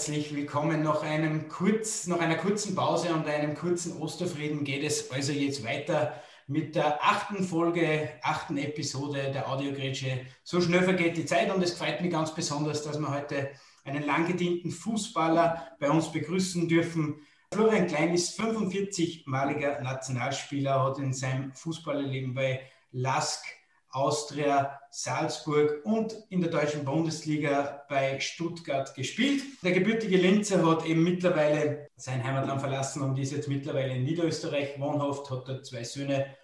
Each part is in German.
herzlich willkommen. Nach, einem kurz, nach einer kurzen Pause und einem kurzen Osterfrieden geht es also jetzt weiter mit der achten Folge, achten Episode der Audiogrätsche. So schnell vergeht die Zeit und es freut mich ganz besonders, dass wir heute einen langgedienten Fußballer bei uns begrüßen dürfen. Florian Klein ist 45-maliger Nationalspieler, hat in seinem Fußballerleben bei Lask Austria, Salzburg und in der deutschen Bundesliga bei Stuttgart gespielt. Der gebürtige Linzer hat eben mittlerweile sein Heimatland verlassen und ist jetzt mittlerweile in Niederösterreich wohnhaft, hat dort zwei Söhne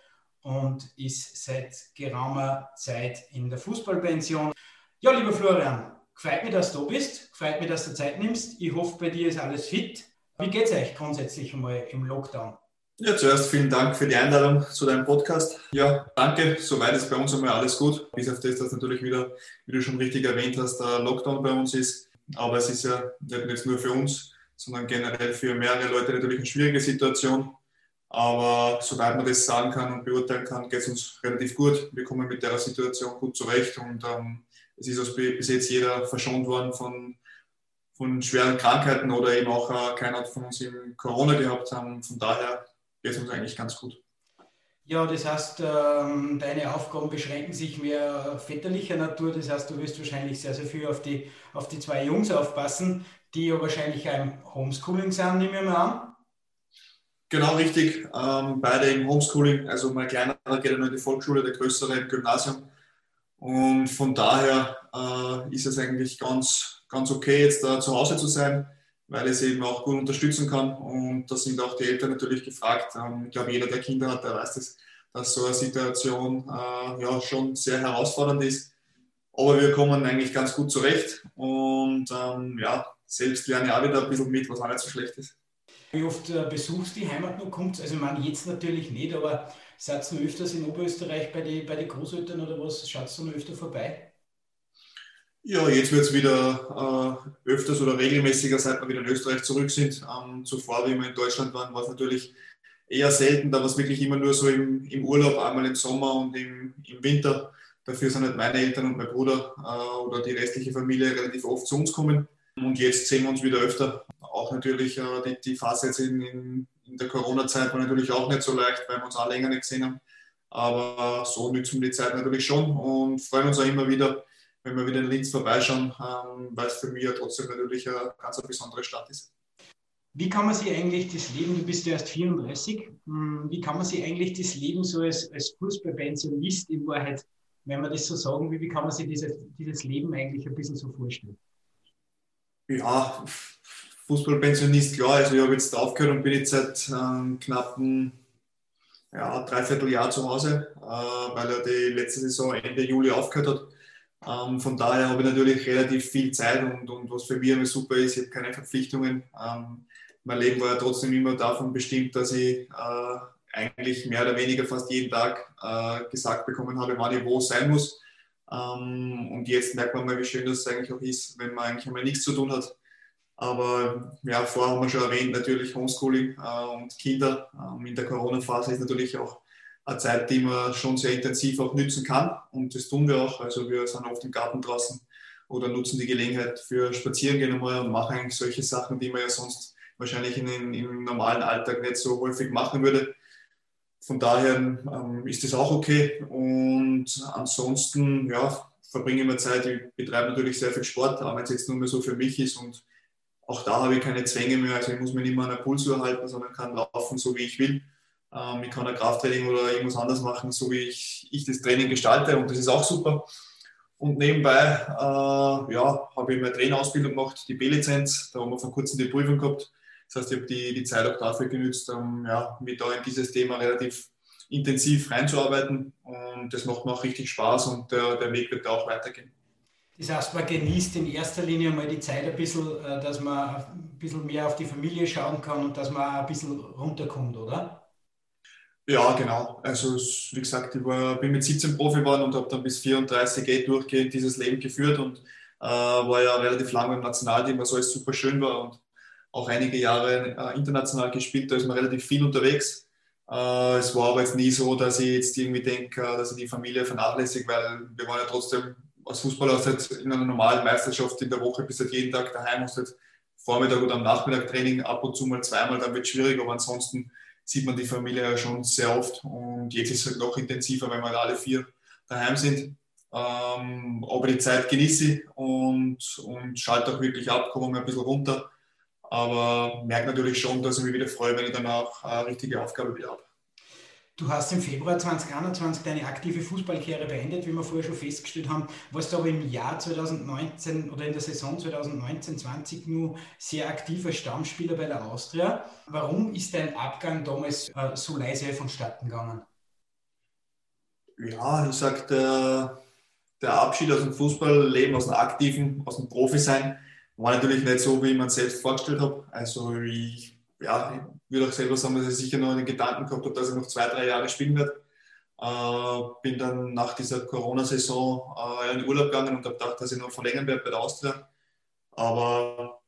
und ist seit geraumer Zeit in der Fußballpension. Ja, lieber Florian, gefällt mir, dass du bist, gefällt mir, dass du Zeit nimmst. Ich hoffe, bei dir ist alles fit. Wie geht es euch grundsätzlich einmal im Lockdown? Ja, zuerst vielen Dank für die Einladung zu deinem Podcast. Ja, danke. Soweit ist bei uns einmal alles gut. Bis auf das, dass natürlich wieder, wie du schon richtig erwähnt hast, der Lockdown bei uns ist. Aber es ist ja nicht jetzt nur für uns, sondern generell für mehrere Leute natürlich eine schwierige Situation. Aber soweit man das sagen kann und beurteilen kann, geht es uns relativ gut. Wir kommen mit der Situation gut zurecht und ähm, es ist bis jetzt jeder verschont worden von, von schweren Krankheiten oder eben auch äh, keiner von uns eben Corona gehabt haben. Von daher geht es uns eigentlich ganz gut. Ja, das heißt, ähm, deine Aufgaben beschränken sich mehr väterlicher Natur. Das heißt, du wirst wahrscheinlich sehr, sehr viel auf die, auf die zwei Jungs aufpassen, die ja wahrscheinlich im Homeschooling sind, nehme ich mal an. Genau, richtig. Ähm, beide im Homeschooling. Also mein Kleiner geht in die Volksschule, der Größere im Gymnasium. Und von daher äh, ist es eigentlich ganz, ganz okay, jetzt da zu Hause zu sein weil es eben auch gut unterstützen kann. Und da sind auch die Eltern natürlich gefragt. Ähm, ich glaube, jeder, der Kinder hat, der weiß das, dass so eine Situation äh, ja, schon sehr herausfordernd ist. Aber wir kommen eigentlich ganz gut zurecht. Und ähm, ja, selbst lerne ich auch wieder ein bisschen mit, was auch nicht so schlecht ist. Wie oft äh, besuchst du die Heimat noch? Kommt Also, ich meine, jetzt natürlich nicht, aber seid ihr öfters in Oberösterreich bei den bei die Großeltern oder was? Schaut ihr noch öfter vorbei? Ja, jetzt wird es wieder äh, öfters oder regelmäßiger, seit wir wieder in Österreich zurück sind. Ähm, zuvor, wie wir in Deutschland waren, war es natürlich eher selten. Da war es wirklich immer nur so im, im, Urlaub, einmal im Sommer und im, im Winter. Dafür sind halt meine Eltern und mein Bruder äh, oder die restliche Familie relativ oft zu uns kommen. Und jetzt sehen wir uns wieder öfter. Auch natürlich äh, die, die, Phase jetzt in, in, in der Corona-Zeit war natürlich auch nicht so leicht, weil wir uns auch länger nicht gesehen haben. Aber so nützen wir die Zeit natürlich schon und freuen uns auch immer wieder, wenn wir wieder in Linz vorbeischauen, ähm, weil es für mich ja trotzdem natürlich eine ganz eine besondere Stadt ist. Wie kann man sich eigentlich das Leben, du bist ja erst 34, hm, wie kann man sich eigentlich das Leben so als, als Fußballpensionist in Wahrheit, wenn man das so sagen will, wie kann man sich dieses, dieses Leben eigentlich ein bisschen so vorstellen? Ja, Fußballpensionist, klar. Also ich habe jetzt aufgehört und bin jetzt seit ähm, knappen ja, dreiviertel Jahr zu Hause, äh, weil er die letzte Saison Ende Juli aufgehört hat. Ähm, von daher habe ich natürlich relativ viel Zeit und, und was für mich immer super ist, ich habe keine Verpflichtungen. Ähm, mein Leben war ja trotzdem immer davon bestimmt, dass ich äh, eigentlich mehr oder weniger fast jeden Tag äh, gesagt bekommen habe, wann ich wo sein muss. Ähm, und jetzt merkt man mal, wie schön das eigentlich auch ist, wenn man eigentlich einmal nichts zu tun hat. Aber ja, vorher haben wir schon erwähnt, natürlich Homeschooling äh, und Kinder. Ähm, in der Corona-Phase ist natürlich auch eine Zeit, die man schon sehr intensiv auch nützen kann. Und das tun wir auch. Also wir sind oft im Garten draußen oder nutzen die Gelegenheit für Spazierengehen einmal und machen eigentlich solche Sachen, die man ja sonst wahrscheinlich in, im normalen Alltag nicht so häufig machen würde. Von daher ähm, ist das auch okay. Und ansonsten, ja, verbringe ich mir Zeit. Ich betreibe natürlich sehr viel Sport, aber wenn es jetzt nur mehr so für mich ist und auch da habe ich keine Zwänge mehr. Also ich muss mich nicht mehr an der Pulsuhr halten, sondern kann laufen, so wie ich will. Ähm, ich kann ein Krafttraining oder irgendwas anderes machen, so wie ich, ich das Training gestalte und das ist auch super. Und nebenbei äh, ja, habe ich meine Trainerausbildung gemacht, die B-Lizenz. Da haben wir vor kurzem die Prüfung gehabt. Das heißt, ich habe die, die Zeit auch dafür genützt, um ja, mich da in dieses Thema relativ intensiv reinzuarbeiten. Und das macht mir auch richtig Spaß und der, der Weg wird da auch weitergehen. Das heißt, man genießt in erster Linie mal die Zeit ein bisschen, äh, dass man ein bisschen mehr auf die Familie schauen kann und dass man ein bisschen runterkommt, oder? Ja, genau. Also wie gesagt, ich war, bin mit 17 Profi geworden und habe dann bis 34 eh durchgehend dieses Leben geführt und äh, war ja relativ lange im Nationalteam, was alles super schön war und auch einige Jahre äh, international gespielt, da ist man relativ viel unterwegs. Äh, es war aber jetzt nie so, dass ich jetzt irgendwie denke, äh, dass ich die Familie vernachlässige, weil wir waren ja trotzdem als Fußballer halt in einer normalen Meisterschaft in der Woche bis halt jeden Tag daheim, hast halt Vormittag oder am Nachmittag Training, ab und zu mal zweimal, dann wird es schwierig, aber ansonsten sieht man die Familie ja schon sehr oft und jetzt ist es halt noch intensiver, wenn wir alle vier daheim sind. Ähm, aber die Zeit genieße ich und, und schalte auch wirklich ab, komme mal ein bisschen runter. Aber merke natürlich schon, dass ich mich wieder freue, wenn ich dann auch eine richtige Aufgabe wieder habe. Du hast im Februar 2021 deine aktive Fußballkarriere beendet, wie wir vorher schon festgestellt haben. Warst du aber im Jahr 2019 oder in der Saison 2019-20 nur sehr aktiver Stammspieler bei der Austria. Warum ist dein Abgang damals äh, so leise vonstatten gegangen? Ja, ich sag, der, der Abschied aus dem Fußballleben, aus dem aktiven, aus dem Profi-Sein, war natürlich nicht so, wie ich man selbst vorgestellt habe. Also ich ja, ich würde auch selber sagen, dass ich sicher noch einen Gedanken gehabt habe, dass ich noch zwei, drei Jahre spielen werde. Äh, bin dann nach dieser Corona-Saison äh, in Urlaub gegangen und habe gedacht, dass ich noch verlängern werde bei der Austria. Aber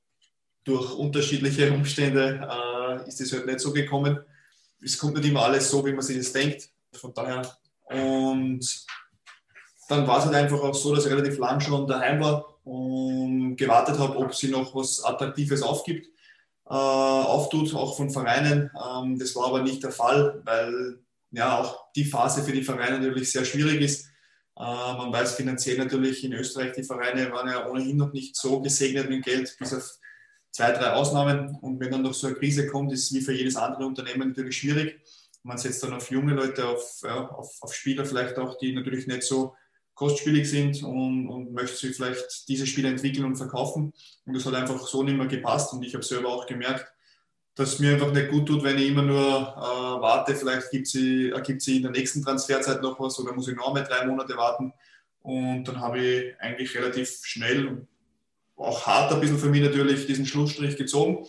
durch unterschiedliche Umstände äh, ist es halt nicht so gekommen. Es kommt nicht immer alles so, wie man sich das denkt. Von daher. Und dann war es halt einfach auch so, dass ich relativ lang schon daheim war und gewartet habe, ob sie noch was Attraktives aufgibt äh, auftut, auch von Vereinen. Ähm, das war aber nicht der Fall, weil ja auch die Phase für die Vereine natürlich sehr schwierig ist. Äh, man weiß finanziell natürlich in Österreich, die Vereine waren ja ohnehin noch nicht so gesegnet mit Geld, bis auf zwei, drei Ausnahmen. Und wenn dann noch so eine Krise kommt, ist es wie für jedes andere Unternehmen natürlich schwierig. Man setzt dann auf junge Leute, auf, ja, auf, auf Spieler vielleicht auch, die natürlich nicht so kostspielig sind und, und möchte sie vielleicht diese Spiele entwickeln und verkaufen. Und das hat einfach so nicht mehr gepasst. Und ich habe selber auch gemerkt, dass es mir einfach nicht gut tut, wenn ich immer nur äh, warte, vielleicht gibt sie, ergibt sie in der nächsten Transferzeit noch was oder muss ich noch mal drei Monate warten. Und dann habe ich eigentlich relativ schnell auch hart ein bisschen für mich natürlich diesen Schlussstrich gezogen,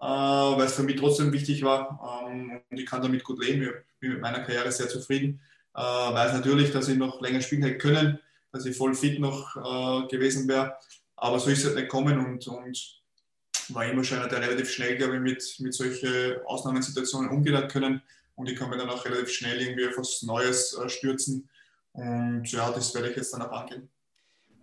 äh, weil es für mich trotzdem wichtig war. Ähm, und ich kann damit gut leben. Ich bin mit meiner Karriere sehr zufrieden äh, weiß natürlich, dass ich noch länger spielen hätte können, dass ich voll fit noch äh, gewesen wäre. Aber so ist es halt nicht gekommen und, und war immer schon einer, der relativ schnell, glaube ich, mit, mit solchen Ausnahmesituationen umgehen können. Und ich kann mir dann auch relativ schnell irgendwie auf was Neues äh, stürzen. Und ja, das werde ich jetzt dann auch angehen.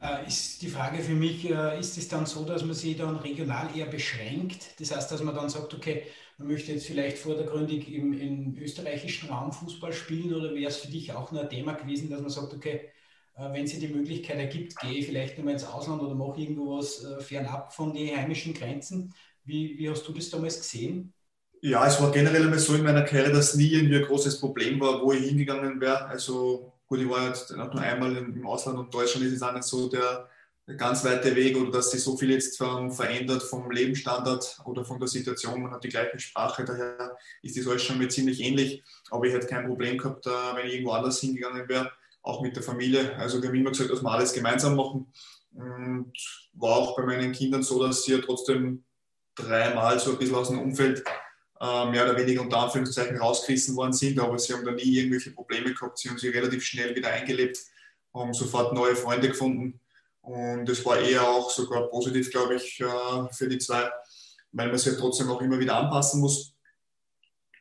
Äh, ist die Frage für mich, äh, ist es dann so, dass man sich dann regional eher beschränkt? Das heißt, dass man dann sagt, okay, man möchte jetzt vielleicht vordergründig im, im österreichischen Raum Fußball spielen oder wäre es für dich auch nur ein Thema gewesen, dass man sagt, okay, äh, wenn sie die Möglichkeit ergibt, gehe ich vielleicht nochmal ins Ausland oder mache irgendwo was äh, fernab von den heimischen Grenzen. Wie, wie hast du das damals gesehen? Ja, es war generell einmal so in meiner Karriere, dass nie irgendwie ein großes Problem war, wo ich hingegangen wäre. Also gut, ich war jetzt nur einmal im Ausland und Deutschland ist es auch nicht so der, ganz weite Weg oder dass sich so viel jetzt verändert vom Lebensstandard oder von der Situation. Man hat die gleiche Sprache, daher ist das alles schon mir ziemlich ähnlich. Aber ich hätte kein Problem gehabt, wenn ich irgendwo anders hingegangen wäre, auch mit der Familie. Also wir haben immer gesagt, dass wir alles gemeinsam machen. Und war auch bei meinen Kindern so, dass sie ja trotzdem dreimal so ein bisschen aus dem Umfeld äh, mehr oder weniger unter Anführungszeichen rausgerissen worden sind, aber sie haben da nie irgendwelche Probleme gehabt. Sie haben sich relativ schnell wieder eingelebt, haben sofort neue Freunde gefunden und es war eher auch sogar positiv, glaube ich, äh, für die zwei, weil man sich ja trotzdem auch immer wieder anpassen muss.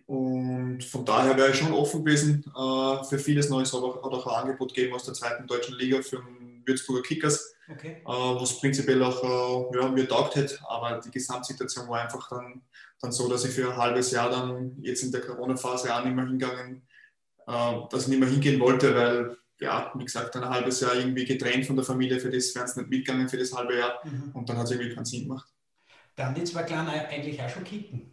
Und von daher wäre ich schon offen gewesen äh, für vieles Neues. Auch, hat auch ein Angebot gegeben aus der zweiten deutschen Liga für den Würzburger Kickers, okay. Äh, was prinzipiell auch ja, mir taugt hätte. Aber die Gesamtsituation war einfach dann, dann so, dass ich für ein halbes Jahr dann jetzt in der Corona-Phase auch nicht mehr hingegangen, dass ich nicht mehr hingehen wollte, weil ja, wie gesagt, ein halbes Jahr irgendwie getrennt von der Familie, für das wären es nicht mitgegangen für das halbe Jahr mhm. und dann hat es irgendwie keinen Sinn gemacht. Dann die zwei Kleinen eigentlich auch schon kicken.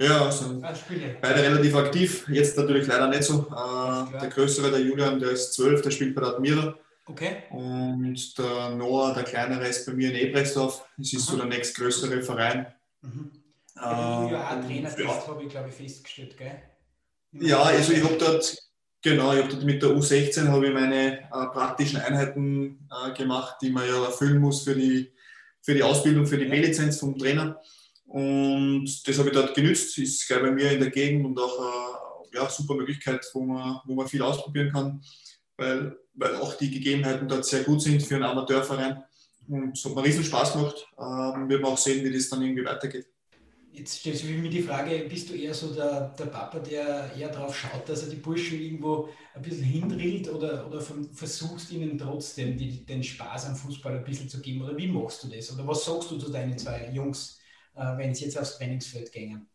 Ja, sind ah, beide relativ aktiv. Jetzt natürlich leider nicht so. Äh, der größere, der Julian, der ist zwölf, der spielt bei der Admira. Okay. Und der Noah, der kleinere, ist bei mir in Ebrechtsdorf. Das ist Aha. so der nächstgrößere Verein. Mhm. Äh, ja, auch Trainer, ja. habe ich glaube ich festgestellt, gell? Ja, also ich habe dort Genau, ich habe mit der U16 habe ich meine äh, praktischen Einheiten äh, gemacht, die man ja erfüllen muss für die, für die Ausbildung, für die B-Lizenz vom Trainer. Und das habe ich dort genützt, ist gleich bei mir in der Gegend und auch eine äh, ja, super Möglichkeit, wo man, wo man viel ausprobieren kann, weil, weil auch die Gegebenheiten dort sehr gut sind für einen Amateurverein. Und es hat mir riesen Spaß gemacht. Ähm, wird man auch sehen, wie das dann irgendwie weitergeht. Jetzt stellt sich mir die Frage, bist du eher so der, der Papa, der eher darauf schaut, dass er die Burschen irgendwo ein bisschen hindrillt oder, oder versuchst ihnen trotzdem die, den Spaß am Fußball ein bisschen zu geben? Oder wie machst du das? Oder was sagst du zu deinen zwei Jungs, äh, wenn sie jetzt aufs Trainingsfeld gehen?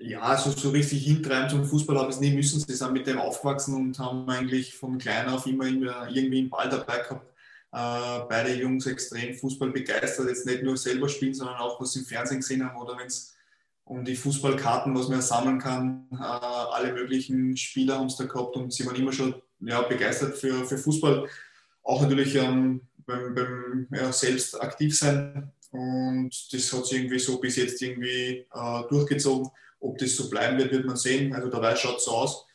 Ja, also so richtig hintreiben zum Fußball haben sie nie müssen. Sie sind mit dem aufgewachsen und haben eigentlich von klein auf immer irgendwie einen Ball dabei gehabt. Äh, beide Jungs extrem Fußball begeistert, jetzt nicht nur selber spielen, sondern auch was sie im Fernsehen gesehen haben oder wenn es um die Fußballkarten, was man sammeln kann. Äh, alle möglichen Spieler haben es da gehabt und sie waren immer schon ja, begeistert für, für Fußball. Auch natürlich ähm, beim, beim ja, selbst aktiv sein und das hat sich irgendwie so bis jetzt irgendwie äh, durchgezogen. Ob das so bleiben wird, wird man sehen. Also dabei schaut es so aus.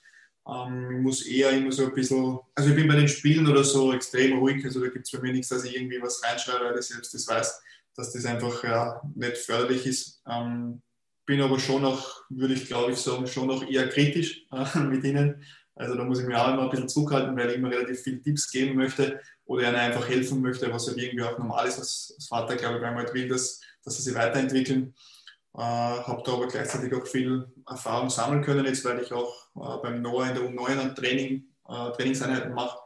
Ähm, ich muss eher immer so ein bisschen, also ich bin bei den Spielen oder so extrem ruhig, also da gibt es bei mir nichts, dass ich irgendwie was reinschreibe, weil ich selbst das weiß, dass das einfach ja, nicht förderlich ist. Ähm, bin aber schon noch, würde ich glaube ich sagen, schon noch eher kritisch äh, mit ihnen. Also da muss ich mir auch immer ein bisschen zurückhalten, weil ich immer relativ viele Tipps geben möchte oder ihnen einfach helfen möchte, was halt irgendwie auch normal ist als, Vater, glaube ich, weil man will, dass, dass sie sich weiterentwickeln. Äh, habe da aber gleichzeitig auch viel Erfahrung sammeln können, jetzt weil ich auch äh, beim Noah in der U9 ein Training, äh, Trainingseinheiten mache.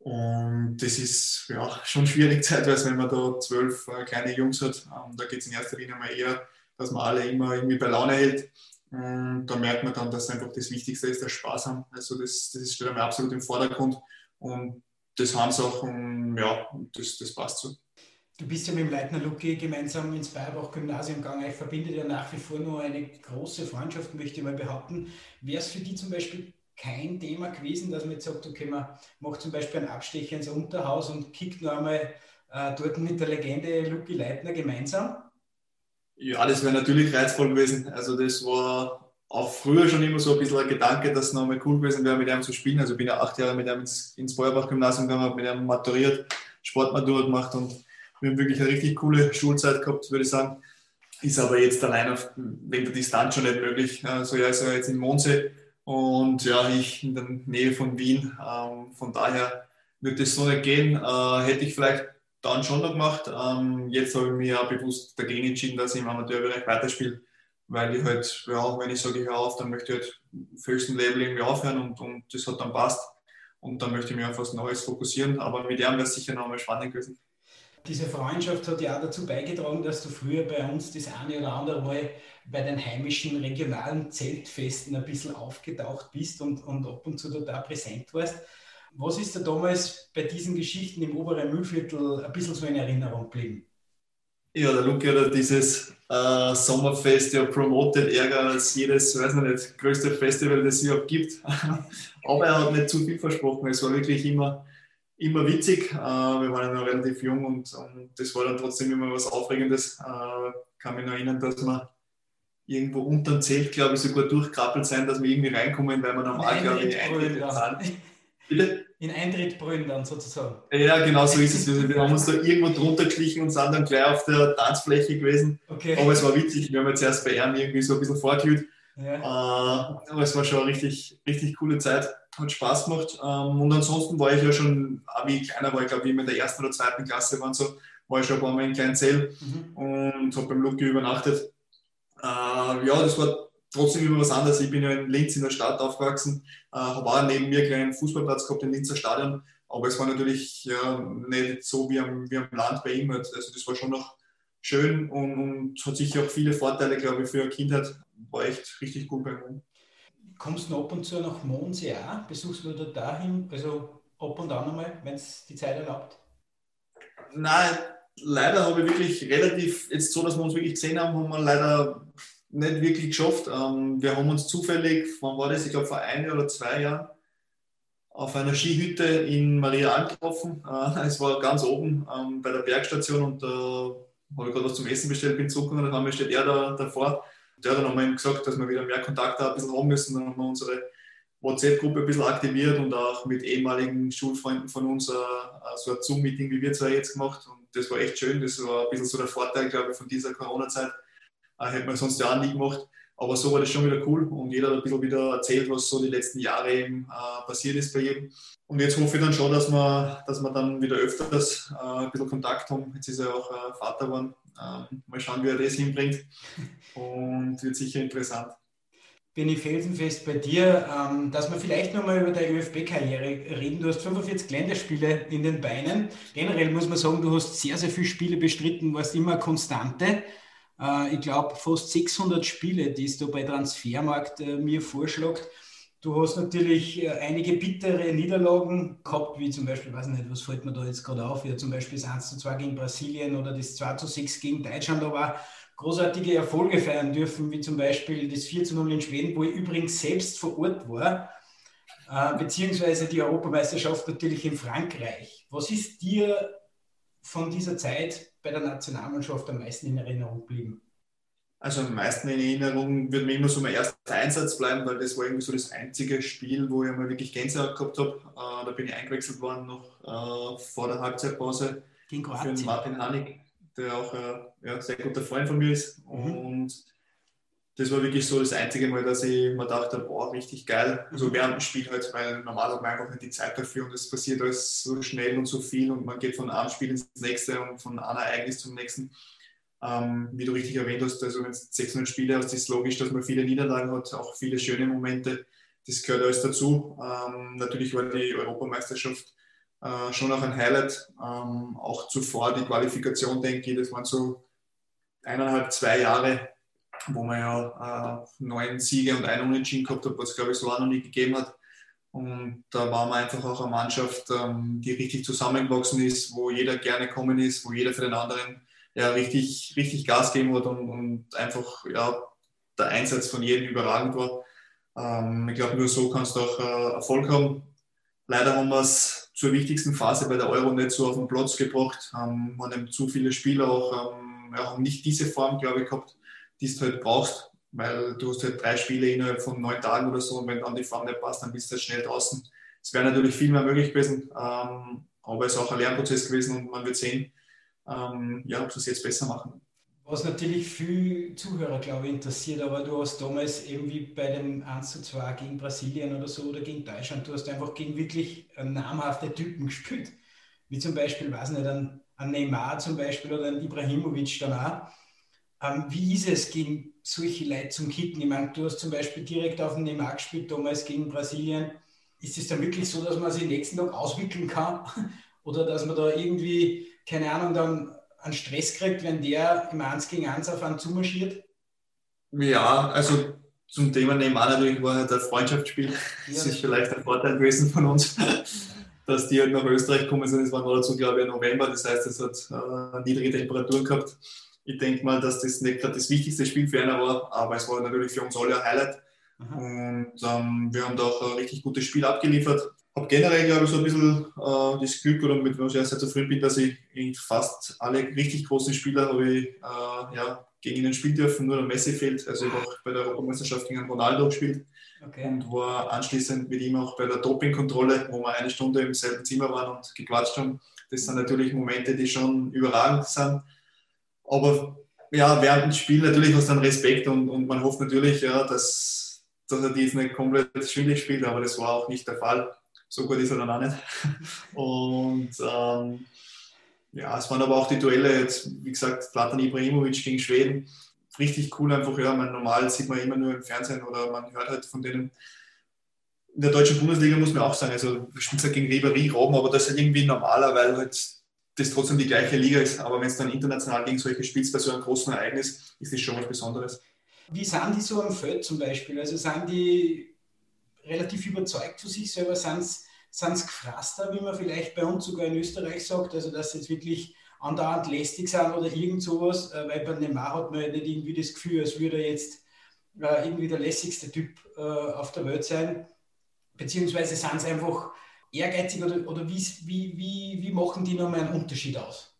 Und das ist ja, schon schwierig zeitweise, wenn man da zwölf äh, kleine Jungs hat. Ähm, da geht es in erster Linie mal eher, dass man alle immer irgendwie bei Laune hält. Und da merkt man dann, dass einfach das Wichtigste ist, dass Spaß haben. Also das, das steht einmal absolut im Vordergrund. Und das haben sie auch und ja, das, das passt so. Du bist ja mit dem Leitner Luki gemeinsam ins Bayerbach-Gymnasium gegangen. Ich verbinde ja nach wie vor nur eine große Freundschaft, möchte ich mal behaupten. Wäre es für die zum Beispiel kein Thema gewesen, dass man jetzt sagt, okay, man macht zum Beispiel einen Abstecher ins Unterhaus und kickt noch einmal äh, dort mit der Legende Luki Leitner gemeinsam? Ja, das wäre natürlich reizvoll gewesen. Also das war auch früher schon immer so ein bisschen ein Gedanke, dass es nochmal cool gewesen wäre, mit ihm zu spielen. Also ich bin ja acht Jahre mit ihm ins, ins Feuerbach-Gymnasium gegangen, habe mit ihm maturiert, Sportmatur gemacht und wir haben wirklich eine richtig coole Schulzeit gehabt, würde ich sagen. Ist aber jetzt allein auf, wegen der Distanz schon nicht möglich. Also ja, ist er jetzt in Mondsee und ja, ich in der Nähe von Wien. Ähm, von daher wird es so nicht gehen. Äh, hätte ich vielleicht dann schon noch gemacht. Ähm, jetzt habe ich mich ja bewusst dagegen entschieden, dass ich im Amateurbereich weiterspiele, weil ich halt, ja, wenn ich sage, ich höre auf, dann möchte ich halt auf höchsten Level irgendwie aufhören und, und das hat dann passt. Und dann möchte ich mich auf was Neues fokussieren. Aber mit ihm wäre es sicher noch mal spannend gewesen. Diese Freundschaft hat ja auch dazu beigetragen, dass du früher bei uns das eine oder andere Mal bei den heimischen regionalen Zeltfesten ein bisschen aufgetaucht bist und, und ab und zu da präsent warst. Was ist da damals bei diesen Geschichten im oberen Mühlviertel ein bisschen so in Erinnerung geblieben? Ja, der Luki hat dieses äh, Sommerfest ja promotet, ärger als jedes, weiß nicht, größte Festival, das es überhaupt gibt. Aber er hat nicht zu viel versprochen. Es war wirklich immer immer witzig. Äh, wir waren ja noch relativ jung und, und, das war dann trotzdem immer was Aufregendes. Ich äh, kann mich noch erinnern, dass wir irgendwo unter dem Zelt, glaube ich, sogar durchkrabbelt sein, dass wir irgendwie reinkommen, weil wir normal, glaube ich, Eintritt zahlen. Bitte? In Eintritt brüllen dann sozusagen. Ja, genau so ist es. Wir haben uns da irgendwo drunter geschlichen und sind dann gleich auf der Tanzfläche gewesen. Okay. Aber es war witzig. Wir haben jetzt erst bei Ehren irgendwie so ein bisschen vorgeführt. Ja. Äh, aber es war schon eine richtig, richtig coole Zeit hat Spaß gemacht. Ähm, und ansonsten war ich ja schon, wie ich kleiner war, ich glaube, wie wir in der ersten oder zweiten Klasse waren, so, war ich schon ein paar Mal in Kleinzell mhm. und habe beim Lucky übernachtet. Äh, ja, das war trotzdem immer was anderes. Ich bin ja in Linz in der Stadt aufgewachsen, äh, habe auch neben mir einen kleinen Fußballplatz gehabt im Linzer Stadion, aber es war natürlich ja, nicht so wie am, wie am Land bei ihm. Also das war schon noch schön und, und hat sicher auch viele Vorteile, glaube ich, für eine Kindheit. War echt richtig gut bei mir. Kommst du ab und zu nach Mondsee auch? Besuchst du da dahin? Also ab und an einmal, wenn es die Zeit erlaubt? Nein, leider habe ich wirklich relativ, jetzt so, dass wir uns wirklich gesehen haben, haben wir leider nicht wirklich geschafft. Ähm, wir haben uns zufällig, wann war das? Ich glaube vor ein oder zwei Jahren, auf einer Skihütte in Maria angetroffen. Äh, es war ganz oben ähm, bei der Bergstation und da habe ich gerade was zum Essen bestellt, bin zurückgekommen und dann steht er da davor der hat dann haben gesagt, dass wir wieder mehr Kontakt ein bisschen haben müssen. Dann haben wir unsere WhatsApp-Gruppe ein bisschen aktiviert und auch mit ehemaligen Schulfreunden von uns uh, so ein Zoom-Meeting, wie wir zwei jetzt gemacht. Und das war echt schön. Das war ein bisschen so der Vorteil, glaube ich, von dieser Corona-Zeit. Uh, hätte man sonst ja auch nie gemacht. Aber so war das schon wieder cool und jeder hat ein bisschen wieder erzählt, was so die letzten Jahre eben äh, passiert ist bei jedem. Und jetzt hoffe ich dann schon, dass wir, dass wir dann wieder öfters äh, ein bisschen Kontakt haben. Jetzt ist er auch äh, Vater geworden Ähm, mal schauen, wie er das hinbringt und wird sicher interessant. Bin ich felsenfest bei dir, ähm, dass wir vielleicht nochmal über deine ÖFB-Karriere reden. Du hast 45 Länderspiele in den Beinen. Generell muss man sagen, du hast sehr, sehr viele Spiele bestritten, warst immer Konstante. Äh, ich glaube, fast 600 Spiele, die es da bei Transfermarkt äh, mir vorschlägt. Du hast natürlich äh, einige bittere Niederlagen gehabt, wie zum Beispiel, weiß nicht, was fällt mir da jetzt gerade auf, wie zum Beispiel das 1 zu 2 gegen Brasilien oder das 2 zu 6 gegen Deutschland, aber großartige Erfolge feiern dürfen, wie zum Beispiel das 4 zu 0 in Schweden, wo ich übrigens selbst vor Ort war, äh, beziehungsweise die Europameisterschaft natürlich in Frankreich. Was ist dir von dieser Zeit bei der Nationalmannschaft am meisten in Erinnerung geblieben? Also am meisten in Erinnerung wird mir immer so mein erster Einsatz bleiben, weil das war irgendwie so das einzige Spiel, wo ich mal wirklich Gänsehaut gehabt habe. Äh, da bin ich eingewechselt worden noch äh, vor der Halbzeitpause Gegen für Martin Hanig der auch ein ja, sehr guter Freund von mir ist. Mhm. Und das war wirklich so das einzige Mal, dass ich mir dachte, boah, richtig geil. Also mhm. während dem Spiel halt, weil normal hat man einfach nicht die Zeit dafür und es passiert alles so schnell und so viel und man geht von einem Spiel ins nächste und von einem Ereignis zum nächsten. Ähm, wie du richtig erwähnt hast, also wenn es 600 Spiele hast, ist es logisch, dass man viele Niederlagen hat, auch viele schöne Momente. Das gehört alles dazu. Ähm, natürlich war die Europameisterschaft äh, schon auch ein Highlight. Ähm, auch zuvor die Qualifikation, denke ich, das waren so eineinhalb, zwei Jahre, wo man ja äh, neun Siege und einen Unentschieden gehabt hat, was glaube ich so auch noch nie gegeben hat. Und da waren wir einfach auch eine Mannschaft, ähm, die richtig zusammengewachsen ist, wo jeder gerne kommen ist, wo jeder für den anderen ja, richtig, richtig Gas geben hat und, und einfach ja, der Einsatz von jedem überragend war. Ähm, ich glaube, nur so kannst du auch äh, Erfolg haben. Leider haben wir es zur wichtigsten Phase bei der Euro nicht so auf den Platz gebracht. Ähm, man haben zu viele Spieler auch ähm, ja, haben nicht diese Form, glaube ich, gehabt, die du halt brauchst, weil du hast halt drei Spiele innerhalb von neun Tagen oder so und wenn dann die Form nicht passt, dann bist du halt schnell draußen. Es wäre natürlich viel mehr möglich gewesen, ähm, aber es ist auch ein Lernprozess gewesen und man wird sehen, ähm, ja, ob sie es jetzt besser machen was natürlich viel Zuhörer, glaube ich, interessiert, aber du hast damals eben wie bei dem 1 zu 2 gegen Brasilien oder so oder gegen Deutschland, du hast einfach gegen wirklich namhafte Typen gespielt. Wie zum Beispiel, weiß nicht, ein, ein Neymar zum Beispiel oder ein Ibrahimovic dann auch. Ähm, wie ist es, gegen solche Leute zum Kicken? Ich meine, du hast zum Beispiel direkt auf den Neymar gespielt, damals gegen Brasilien. Ist es dann wirklich so, dass man sich nächsten Tag auswickeln kann? Oder dass man da irgendwie, keine Ahnung, dann einen Stress kriegt, wenn der im 1 gegen 1 auf einen zumarschiert? Ja, also zum Thema Neymar natürlich war halt ein Freundschaftsspiel. Ja, das ist vielleicht ein Vorteil gewesen von uns, dass die halt nach Österreich gekommen sind. Es war dazu, glaube ich, November. Das heißt, es hat äh, niedrige Temperaturen gehabt. Ich denke mal, dass das nicht gerade das wichtigste Spiel für einer war, aber es war natürlich für uns alle ein Highlight. Und ähm, wir haben da auch ein richtig gutes Spiel abgeliefert habe generell, glaube ich, so ein bisschen äh, das Glück oder mit was ich sehr zufrieden bin, dass ich fast alle richtig großen Spieler habe ich äh, ja, gegen ihnen spielen dürfen, nur der Messi fehlt. Also ich habe auch bei der Europameisterschaft gegen Ronaldo gespielt okay. und war anschließend mit ihm auch bei der Dopingkontrolle, wo wir eine Stunde im selben Zimmer waren und gequatscht haben. Das sind natürlich Momente, die schon überragend sind. Aber ja, während dem Spiel natürlich du dann Respekt und, und man hofft natürlich, ja, dass, dass er dies nicht komplett schwindlig spielt, aber das war auch nicht der Fall so gut ist er dann auch nicht. Und ähm, ja, es waren aber auch die Duelle jetzt, wie gesagt, Platan Ibrahimovic gegen Schweden. Richtig cool einfach, ja, man, normal sieht man immer nur im Fernsehen oder man hört halt von denen. In der deutschen Bundesliga muss man auch sagen, also spielen halt gegen Ribery, Robben, aber das ist halt irgendwie normaler, weil halt das trotzdem die gleiche Liga ist. Aber wenn es dann international gegen solche spielst, bei so einem großen Ereignis, ist das schon was Besonderes. Wie sind die so am Feld zum Beispiel? Also sind die relativ überzeugt von sich selber, sind es gefrasster, wie man vielleicht bei uns sogar in Österreich sagt, also dass sie jetzt wirklich andauernd lästig sind oder irgend sowas, äh, weil bei Neymar hat man ja nicht irgendwie das Gefühl, als würde er jetzt äh, irgendwie der lässigste Typ äh, auf der Welt sein, beziehungsweise sind es einfach ehrgeizig oder, oder wie, wie, wie, wie machen die nochmal einen Unterschied aus?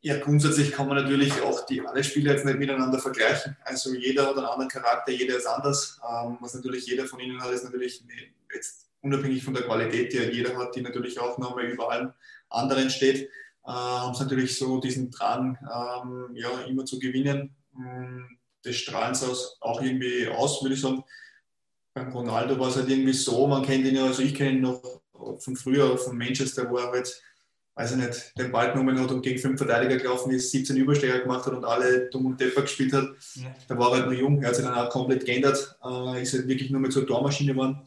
Ja, grundsätzlich kann man natürlich auch die alle Spiele jetzt nicht miteinander vergleichen. Also jeder hat einen anderen Charakter, jeder ist anders. Ähm, was natürlich jeder von ihnen hat, ist natürlich jetzt unabhängig von der Qualität, die jeder hat, die natürlich auch nochmal über allen anderen steht, äh, haben sie natürlich so diesen Drang, ähm, ja, immer zu gewinnen. Mm, das strahlen sie auch irgendwie aus, würde ich sagen. Beim Ronaldo war es halt irgendwie so, man kennt ihn ja, also ich kenne ihn noch von früher, von Manchester, wo er halt weiß ich nicht, den Ball genommen hat und gegen fünf Verteidiger gelaufen ist, 17 Übersteher gemacht hat und alle dumm und depper gespielt hat. Ja. Da war er halt nur jung, er hat sich dann auch komplett geändert, äh, ist halt wirklich nur mehr zur Tormaschine geworden.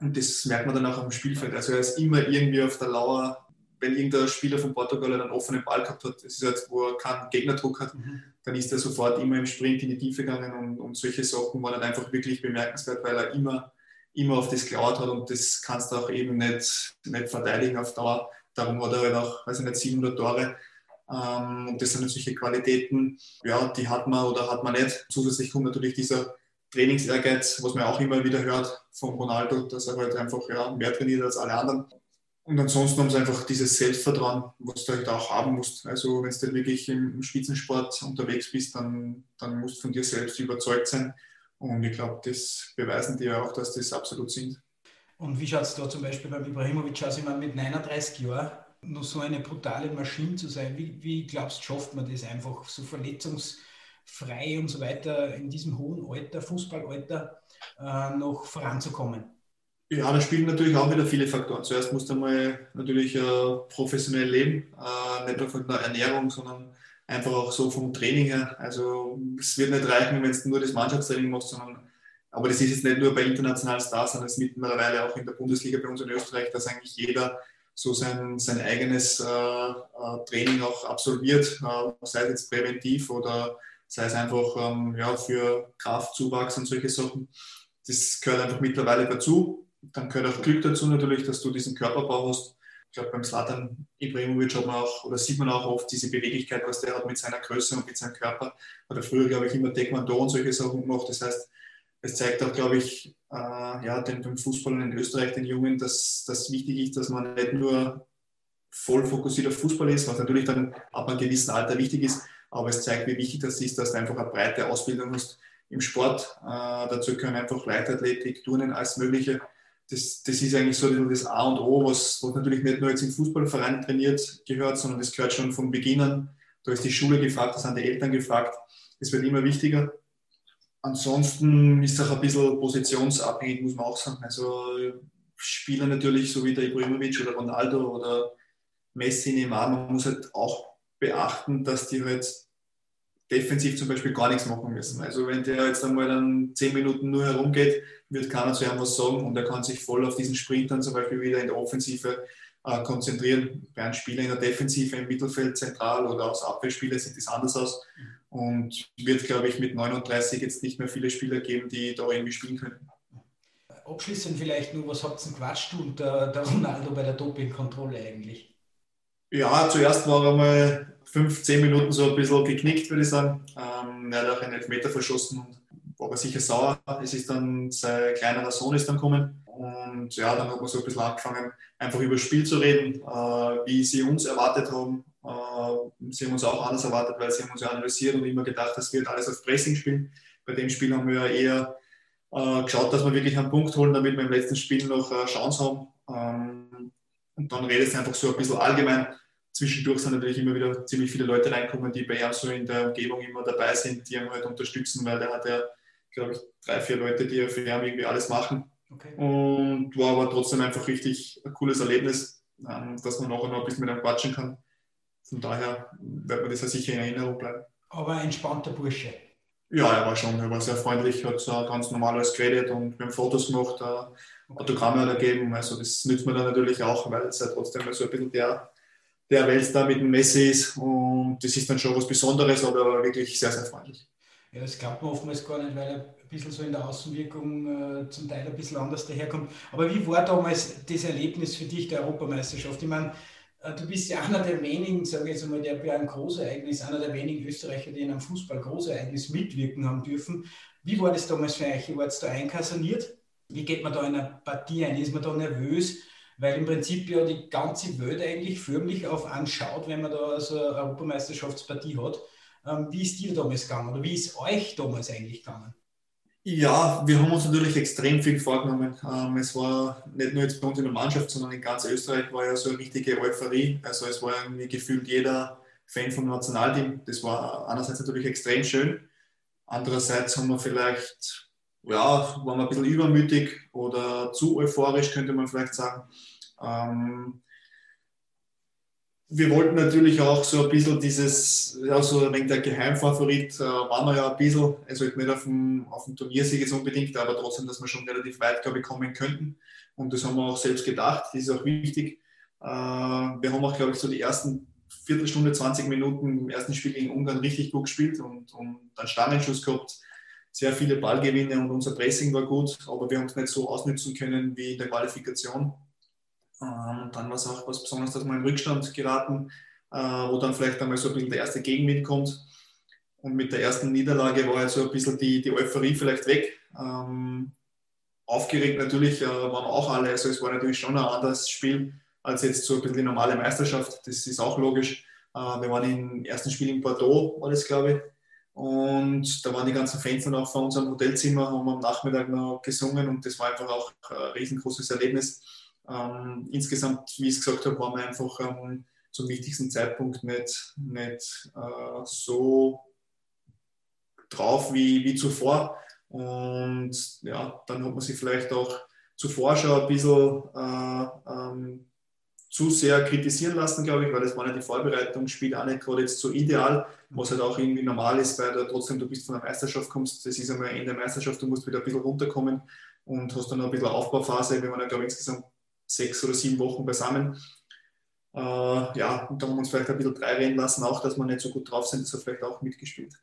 Und das merkt man dann auch am Spielfeld. Also er ist immer irgendwie auf der Lauer, wenn irgendein Spieler von Portugal einen offenen Ball gehabt hat, das ist halt, wo er keinen Gegnerdruck hat, mhm. dann ist er sofort immer im Sprint in die Tiefe gegangen und, und solche Sachen waren dann einfach wirklich bemerkenswert, weil er immer, immer auf das geklaut hat und das kannst du auch eben nicht, nicht verteidigen auf Dauer Darum hat er halt auch, weiß ich nicht, 700 Tore. Ähm, und das sind solche Qualitäten, ja, die hat man oder hat man nicht. Zusätzlich kommt natürlich dieser Trainingsehrgeiz, was man auch immer wieder hört von Ronaldo, dass er halt einfach ja, mehr trainiert als alle anderen. Und ansonsten haben sie einfach dieses Selbstvertrauen, was du halt auch haben musst. Also wenn du wirklich im Spitzensport unterwegs bist, dann, dann musst du von dir selbst überzeugt sein. Und ich glaube, das beweisen die ja auch, dass das absolut sind. Und wie schaut es da zum Beispiel beim Ibrahimovic aus? Ich meine, mit 39 Jahren nur so eine brutale Maschine zu sein, wie, wie glaubst du, schafft man das einfach so verletzungsfrei und so weiter in diesem hohen Alter, Fußballalter, äh, noch voranzukommen? Ja, da spielen natürlich auch wieder viele Faktoren. Zuerst musst du mal natürlich äh, professionell leben, äh, nicht nur von der Ernährung, sondern einfach auch so vom Training her. Also es wird nicht reichen, wenn du nur das Mannschaftstraining machst, sondern aber das ist jetzt nicht nur bei internationalen Stars, sondern es ist mittlerweile auch in der Bundesliga bei uns in Österreich, dass eigentlich jeder so sein, sein eigenes äh, äh, Training auch absolviert, äh, sei es jetzt präventiv oder sei es einfach ähm, ja, für Kraftzuwachs und solche Sachen. Das gehört einfach mittlerweile dazu. Dann gehört auch Glück dazu natürlich, dass du diesen Körperbau hast. Ich glaube, beim Slatan Ibrahimovic hat man auch, oder sieht man auch oft diese Beweglichkeit, was der hat mit seiner Größe und mit seinem Körper. Hat er früher, glaube ich, immer Taekwondo und solche Sachen gemacht. Das heißt, es zeigt auch, glaube ich, äh, ja, dem, dem Fußball in Österreich, den Jungen, dass das wichtig ist, dass man nicht nur voll fokussiert auf Fußball ist, was natürlich dann ab einem gewissen Alter wichtig ist, aber es zeigt, wie wichtig das ist, dass du einfach eine breite Ausbildung hast im Sport. Äh, dazu können einfach Leichtathletik, Turnen, alles Mögliche. Das, das ist eigentlich so das A und O, was, was natürlich nicht nur jetzt im Fußballverein trainiert gehört, sondern das gehört schon von Beginn an. Da ist die Schule gefragt, da sind die Eltern gefragt. Es wird immer wichtiger. Ansonsten ist es auch ein bisschen positionsabhängig, muss man auch sagen. Also Spieler natürlich, so wie der Ibrahimovic oder Ronaldo oder Messi, Neymar, man muss halt auch beachten, dass die halt defensiv zum Beispiel gar nichts machen müssen. Also wenn der jetzt einmal dann zehn Minuten nur herumgeht, wird keiner zu ihm was sagen und er kann sich voll auf diesen Sprint dann zum Beispiel wieder in der Offensive äh, konzentrieren. Bei einem Spieler in der Defensive, im Mittelfeld, zentral oder als Abwehrspieler sieht das anders aus. Und wird, glaube ich, mit 39 jetzt nicht mehr viele Spieler geben, die da irgendwie spielen können. Abschließend vielleicht nur, was habt ihr quatscht und der, der Ronaldo bei der Dopingkontrolle eigentlich? Ja, zuerst war er mal fünf, zehn Minuten so ein bisschen geknickt, würde ich sagen. Ähm, er hat auch einen Elfmeter verschossen und war aber sicher sauer. Es ist dann, sein kleinerer Sohn ist dann gekommen. Und ja, dann hat man so ein bisschen angefangen, einfach über das Spiel zu reden, äh, wie sie uns erwartet haben, sie haben uns auch anders erwartet, weil sie haben uns ja analysiert und immer gedacht, das wird alles auf Pressing spielen. Bei dem Spiel haben wir ja eher äh, geschaut, dass wir wirklich einen Punkt holen, damit wir im letzten Spiel noch eine Chance haben. Ähm, und dann redet es einfach so ein bisschen allgemein. Zwischendurch sind natürlich immer wieder ziemlich viele Leute reinkommen, die bei ihm so in der Umgebung immer dabei sind, die ihn halt unterstützen, weil er hat ja, glaube ich, drei, vier Leute, die für ihn irgendwie alles machen. Okay. Und war aber trotzdem einfach richtig ein cooles Erlebnis, ähm, dass man nachher noch ein bisschen mit ihm quatschen kann. Von daher wird man das ja sicher in Erinnerung bleiben. Aber ein entspannter Bursche. Ja, er war schon, er war sehr freundlich, hat so ganz normal alles geredet und wir haben Fotos gemacht, äh, Autogramme ergeben. Also das nützt man dann natürlich auch, weil es ja trotzdem so ein bisschen der, der Welt da mit dem Messi ist. Und das ist dann schon was Besonderes, aber er war wirklich sehr, sehr freundlich. Ja, das glaubt man oftmals gar nicht, weil er ein bisschen so in der Außenwirkung äh, zum Teil ein bisschen anders daherkommt. Aber wie war damals das Erlebnis für dich der Europameisterschaft? Ich meine, du bist ja einer der wenigen, sage ich jetzt einmal, der bei einem Großereignis, einer der wenigen Österreicher, die in einem Fußball-Großereignis mitwirken haben dürfen. Wie war das damals für euch? War es da einkaserniert? Wie geht man da in eine Partie ein? Ist man da nervös? Weil im Prinzip ja die ganze Welt eigentlich förmlich auf anschaut, wenn man da so eine Europameisterschaftspartie hat. Ähm, wie ist dir damals gegangen oder wie ist euch damals eigentlich gegangen? Ja, wir haben uns natürlich extrem viel vorgenommen. Ähm, es war nicht nur jetzt bei uns in der Mannschaft, sondern in ganz Österreich war ja so eine richtige Euphorie. Also es war irgendwie gefühlt jeder Fan vom Nationalteam. Das war einerseits natürlich extrem schön. Andererseits haben wir vielleicht, ja, waren wir ein bisschen übermütig oder zu euphorisch, könnte man vielleicht sagen. Ähm, wir wollten natürlich auch so ein bisschen dieses, ja, so ein wenig der Geheimfavorit äh, waren wir ja ein bisschen, also nicht auf dem, auf dem Turniersieg jetzt unbedingt, aber trotzdem, dass wir schon relativ weit, glaube ich, kommen könnten. Und das haben wir auch selbst gedacht, das ist auch wichtig. Äh, wir haben auch, glaube ich, so die ersten Viertelstunde, 20 Minuten im ersten Spiel gegen Ungarn richtig gut gespielt und, und dann Stangenschuss gehabt, sehr viele Ballgewinne und unser Pressing war gut, aber wir haben es nicht so ausnützen können wie in der Qualifikation. Ähm, dann war es auch was Besonderes, dass wir in Rückstand geraten, äh, wo dann vielleicht einmal so ein bisschen der erste Gegenwind kommt. Und mit der ersten Niederlage war halt so ein bisschen die, die Euphorie vielleicht weg. Ähm, aufgeregt natürlich äh, waren auch alle. Also es war natürlich schon ein anderes Spiel als jetzt so ein bisschen die normale Meisterschaft. Das ist auch logisch. Äh, wir waren im ersten Spiel in Bordeaux, war das glaube ich. Und da waren die ganzen Fans dann auch vor unserem Hotelzimmer, haben am Nachmittag noch gesungen und das war einfach auch ein riesengroßes Erlebnis. Ähm, insgesamt, wie ich es gesagt habe, waren wir einfach ähm, zum wichtigsten Zeitpunkt nicht, nicht äh, so drauf wie, wie zuvor. Und ja, dann hat man sich vielleicht auch zuvor schon ein bisschen äh, ähm, zu sehr kritisieren lassen, glaube ich, weil das waren ja die Vorbereitungsspiele auch nicht gerade jetzt so ideal, was halt auch irgendwie normal ist, weil du trotzdem du bist von der Meisterschaft kommst, das ist einmal Ende der Meisterschaft, du musst wieder ein bisschen runterkommen und hast dann noch ein bisschen Aufbauphase, wir waren ja glaube ich insgesamt sechs oder sieben Wochen beisammen. Äh, ja, und da haben wir uns vielleicht ein bisschen drei reden lassen, auch dass wir nicht so gut drauf sind, das hat vielleicht auch mitgespielt.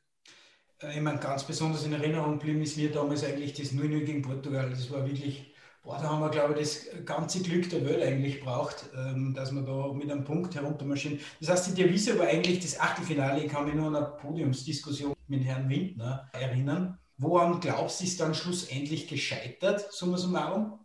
Äh, ich meine, ganz besonders in Erinnerung geblieben ist mir damals eigentlich das 0-0 gegen Portugal. Das war wirklich, boah, da haben wir, glaube ich, das ganze Glück der Welt eigentlich braucht, ähm, dass wir da mit einem Punkt heruntermarschieren. Das heißt, die Devise war eigentlich das Achtelfinale. Ich kann mich nur an eine Podiumsdiskussion mit Herrn Windner erinnern. Woran glaubst du, ist dann schlussendlich gescheitert, summa summarum?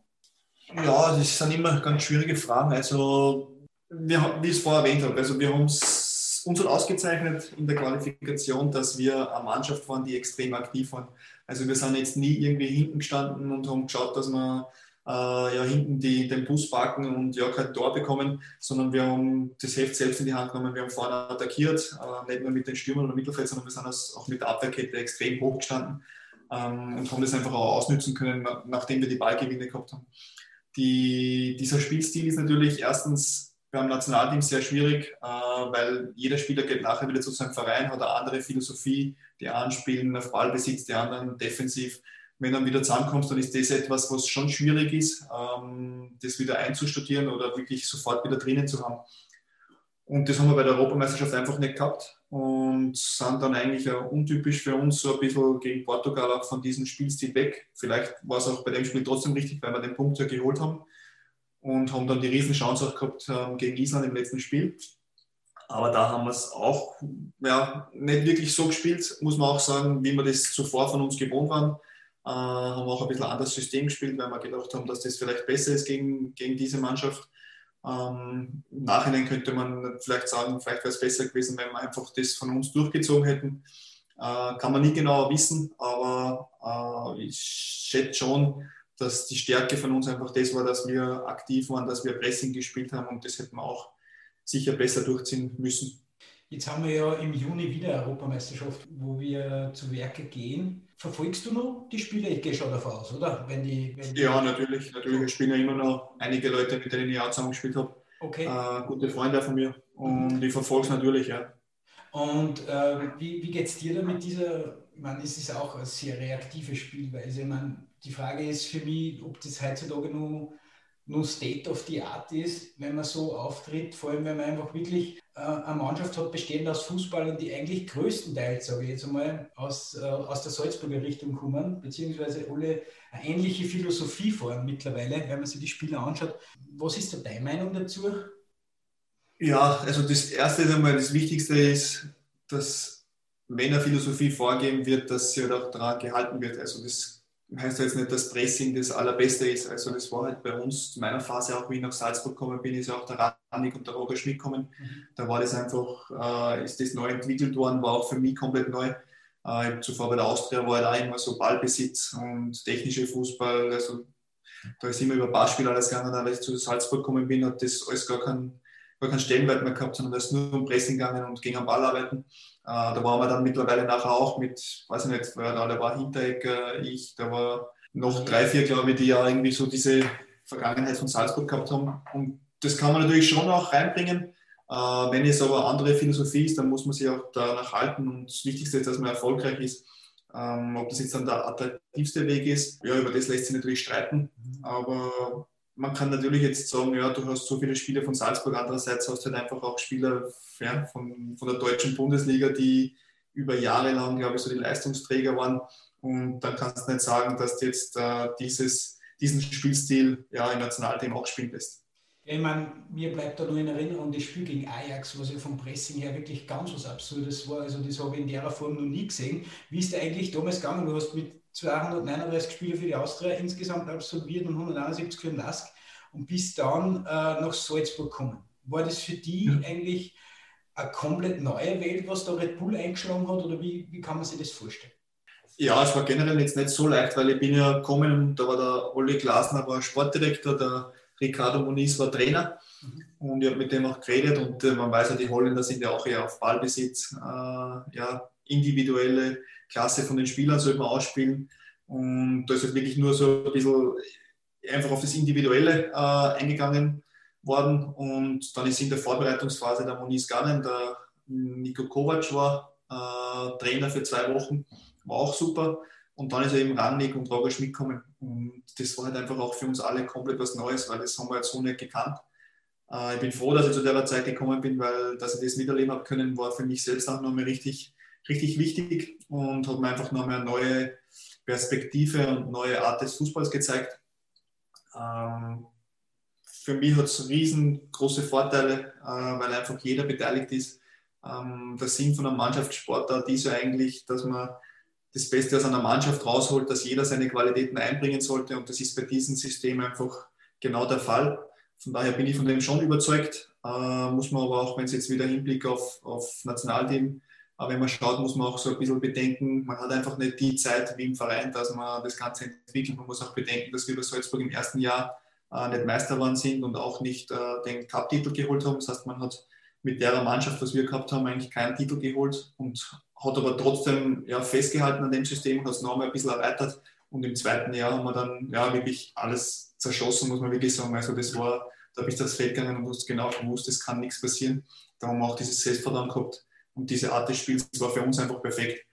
Ja, das sind immer ganz schwierige Fragen. Also, wir, wie ich es vorher erwähnt habe, also wir haben uns hat ausgezeichnet in der Qualifikation, dass wir eine Mannschaft waren, die extrem aktiv waren. Also wir sind jetzt nie irgendwie hinten gestanden und haben geschaut, dass wir äh, ja hinten die, den Bus parken und ja kein Tor bekommen, sondern wir haben das Heft selbst in die Hand genommen. Wir haben vorne attackiert, äh, nicht nur mit den Stürmern oder Mittelfeld, sondern wir sind auch mit der Abwehrkette extrem hoch gestanden ähm, und haben das einfach auch ausnützen können, nachdem wir die Ballgewinne gehabt haben. Die, dieser Spielstil ist natürlich erstens beim Nationalteam sehr schwierig, äh, weil jeder Spieler geht nachher wieder zu seinem Verein, hat eine andere Philosophie. Die einen spielen auf Ballbesitz, die anderen defensiv. Wenn du dann wieder zusammenkommst, dann ist das etwas, was schon schwierig ist, ähm, das wieder einzustudieren oder wirklich sofort wieder drinnen zu haben. Und das haben wir bei der Europameisterschaft einfach nicht gehabt und sind dann eigentlich auch untypisch für uns so ein bisschen gegen Portugal auch von diesem Spielstil weg. Vielleicht war es auch bei dem Spiel trotzdem richtig, weil wir den Punkt ja geholt haben und haben dann die Riesenchance auch gehabt ähm, gegen Island im letzten Spiel. Aber da haben wir es auch ja, nicht wirklich so gespielt, muss man auch sagen, wie wir das zuvor von uns gewohnt waren. Äh, haben auch ein bisschen anderes System gespielt, weil wir gedacht haben, dass das vielleicht besser ist gegen, gegen diese Mannschaft. Ähm, Im Nachhinein könnte man vielleicht sagen, vielleicht wäre es besser gewesen, wenn wir einfach das von uns durchgezogen hätten. Äh, kann man nie genauer wissen, aber äh, ich schätze schon, dass die Stärke von uns einfach das war, dass wir aktiv waren, dass wir Pressing gespielt haben und das hätten wir auch sicher besser durchziehen müssen. Jetzt haben wir ja im Juni wieder Europameisterschaft, wo wir zu Werke gehen. Verfolgst du noch die Spiele? Ich gehe schon davon aus, oder? Wenn die, wenn die ja, natürlich. Natürlich. Ich spiele ja immer noch einige Leute, mit denen ich auch zusammengespielt habe. Okay. Äh, gute Freunde von mir. Und ich verfolge es natürlich, ja. Und äh, wie, wie geht es dir da mit dieser, ich meine, es ist auch eine sehr reaktive Spielweise. Ich meine, die Frage ist für mich, ob das heutzutage nur nur State of the Art ist, wenn man so auftritt, vor allem wenn man einfach wirklich äh, eine Mannschaft hat, bestehend aus Fußballern, die eigentlich größtenteils, sage ich jetzt einmal, aus, äh, aus der Salzburger Richtung kommen, beziehungsweise alle eine ähnliche Philosophie fahren mittlerweile, wenn man sich die Spieler anschaut. Was ist da deine Meinung dazu? Ja, also das Erste ist einmal, das Wichtigste ist, dass wenn eine Philosophie vorgeben wird, dass sie halt auch daran gehalten wird. Also das heißt jetzt nicht, dass Pressing das Allerbeste ist. Also das war halt bei uns zu meiner Phase, auch wie ich nach Salzburg gekommen bin, ist ja auch der Randig und der Roger Schmidt gekommen. Mhm. Da war das einfach, äh, ist das neu entwickelt worden, war auch für mich komplett neu. Äh, zuvor bei der Austria war auch immer so Ballbesitz und technische Fußball. Also da ist immer über Beispiel alles gegangen. Als ich zu Salzburg gekommen bin, hat das alles gar keinen gar keinen Stellenwert mehr gehabt, sondern da ist nur um Pressing gegangen und gegen am Ball arbeiten. Äh, da waren wir dann mittlerweile nachher auch mit, weiß ich nicht, wer da, war Hinteregger, ich, da war noch drei, vier, glaube ich, die ja irgendwie so diese Vergangenheit von Salzburg gehabt haben. Und das kann man natürlich schon auch reinbringen, Äh, wenn es aber andere Philosophie ist, dann muss man sich auch danach halten und das Wichtigste ist, dass man erfolgreich ist. Ähm, ob das jetzt dann der attraktivste Weg ist, ja, über das lässt sich natürlich streiten. Mhm. Aber man kann natürlich jetzt sagen, ja, du hast so viele Spieler von Salzburg, andererseits hast du halt einfach auch Spieler ja, von, von der deutschen Bundesliga, die über Jahre lang, glaube ich, so die Leistungsträger waren. Und dann kannst du nicht sagen, dass du jetzt äh, dieses, diesen Spielstil ja, im Nationalteam auch spielen lässt. Ich meine, mir bleibt da nur in Erinnerung das Spiel gegen Ajax, was ja vom Pressing her wirklich ganz was Absurdes war. Also das habe ich in der Form noch nie gesehen. Wie ist der eigentlich damals gegangen? Du hast mit 239 Spiele für die Austria insgesamt absolviert und 171 für den Lask und bist dann äh, nach Salzburg gekommen. War das für die ja. eigentlich eine komplett neue Welt, was da Red Bull eingeschlagen hat oder wie, wie kann man sich das vorstellen? Ja, es war generell jetzt nicht so leicht, weil ich bin ja gekommen und da war der Olli Glasner war Sportdirektor, der Ricardo Moniz war Trainer mhm. und ich habe mit dem auch geredet und äh, man weiß ja, die Holländer sind ja auch eher auf Ballbesitz, äh, ja, individuelle Klasse von den Spielern sollte man ausspielen und da ist halt wirklich nur so ein bisschen einfach auf das Individuelle äh, eingegangen worden und dann ist in der Vorbereitungsphase der Moniz Gannen, der Niko Kovac war äh, Trainer für zwei Wochen, war auch super und dann ist er eben Rangnick und Roger Schmidt gekommen. Und das war halt einfach auch für uns alle komplett was Neues, weil das haben wir jetzt so nicht gekannt. Äh, ich bin froh, dass ich zu der Zeit gekommen bin, weil dass ich das miterleben habe können, war für mich selbst auch nochmal richtig, richtig wichtig und hat mir einfach nochmal eine neue Perspektive und neue Art des Fußballs gezeigt. Ähm, für mich hat es riesengroße Vorteile, äh, weil einfach jeder beteiligt ist. Ähm, der Sinn von einem Mannschaftssportart ist ja eigentlich, dass man das Beste aus einer Mannschaft rausholt, dass jeder seine Qualitäten einbringen sollte und das ist bei diesem System einfach genau der Fall. Von daher bin ich von dem schon überzeugt, äh, muss man aber auch, wenn es jetzt wieder Hinblick auf, auf Nationalteam, aber wenn man schaut, muss man auch so ein bisschen bedenken, man hat einfach nicht die Zeit wie im Verein, dass man das Ganze entwickelt. Man muss auch bedenken, dass wir bei Salzburg im ersten Jahr äh, nicht Meister geworden sind und auch nicht äh, den Cup-Titel geholt haben. Das heißt, man hat mit der Mannschaft, was wir gehabt haben, eigentlich keinen Titel geholt und hat aber trotzdem ja, festgehalten an dem System und hat es nochmal ein bisschen erweitert. Und im zweiten Jahr haben wir dann ja, wirklich alles zerschossen, muss man wirklich sagen. Also das war, da bist du aufs Feld gegangen und hast genau gewusst, es kann nichts passieren. Da haben wir auch dieses Selbstvertrauen gehabt und diese Art des Spiels war für uns einfach perfekt.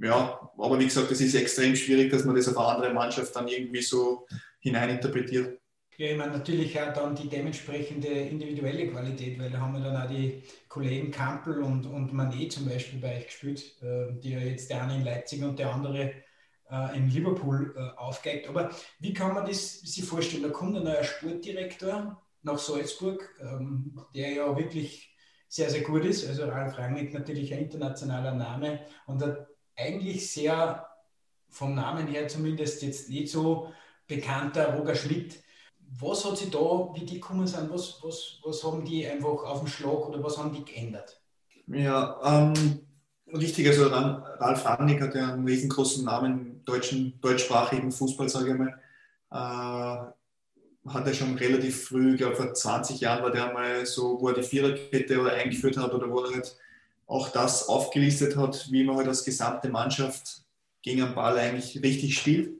Ja, aber wie gesagt, es ist extrem schwierig, dass man das auf eine andere Mannschaft dann irgendwie so hineininterpretiert. Ja, ich meine natürlich auch dann die dementsprechende individuelle Qualität, weil da haben wir dann auch die Kollegen Kampel und, und Manet zum Beispiel bei euch gespielt, äh, die ja jetzt der eine in Leipzig und der andere äh, in Liverpool äh, aufgeigt. Aber wie kann man das sich vorstellen? Da kommt ein neuer Sportdirektor nach Salzburg, ähm, der ja wirklich sehr, sehr gut ist. Also Ralf Rangnick natürlich ein internationaler Name und eigentlich sehr vom Namen her zumindest jetzt nicht so bekannter Roger Schmidt was hat sich da, wie die gekommen sind, was, was, was haben die einfach auf dem Schlag oder was haben die geändert? Ja, ähm, richtig, also Ralf Rangnick hat ja einen riesengroßen Namen im deutschen, deutschsprachigen Fußball, sage ich mal. Äh, hat er schon relativ früh, ich glaube vor 20 Jahren war der mal so, wo er die Viererkette eingeführt hat oder wo er halt auch das aufgelistet hat, wie man halt als gesamte Mannschaft gegen den Ball eigentlich richtig spielt.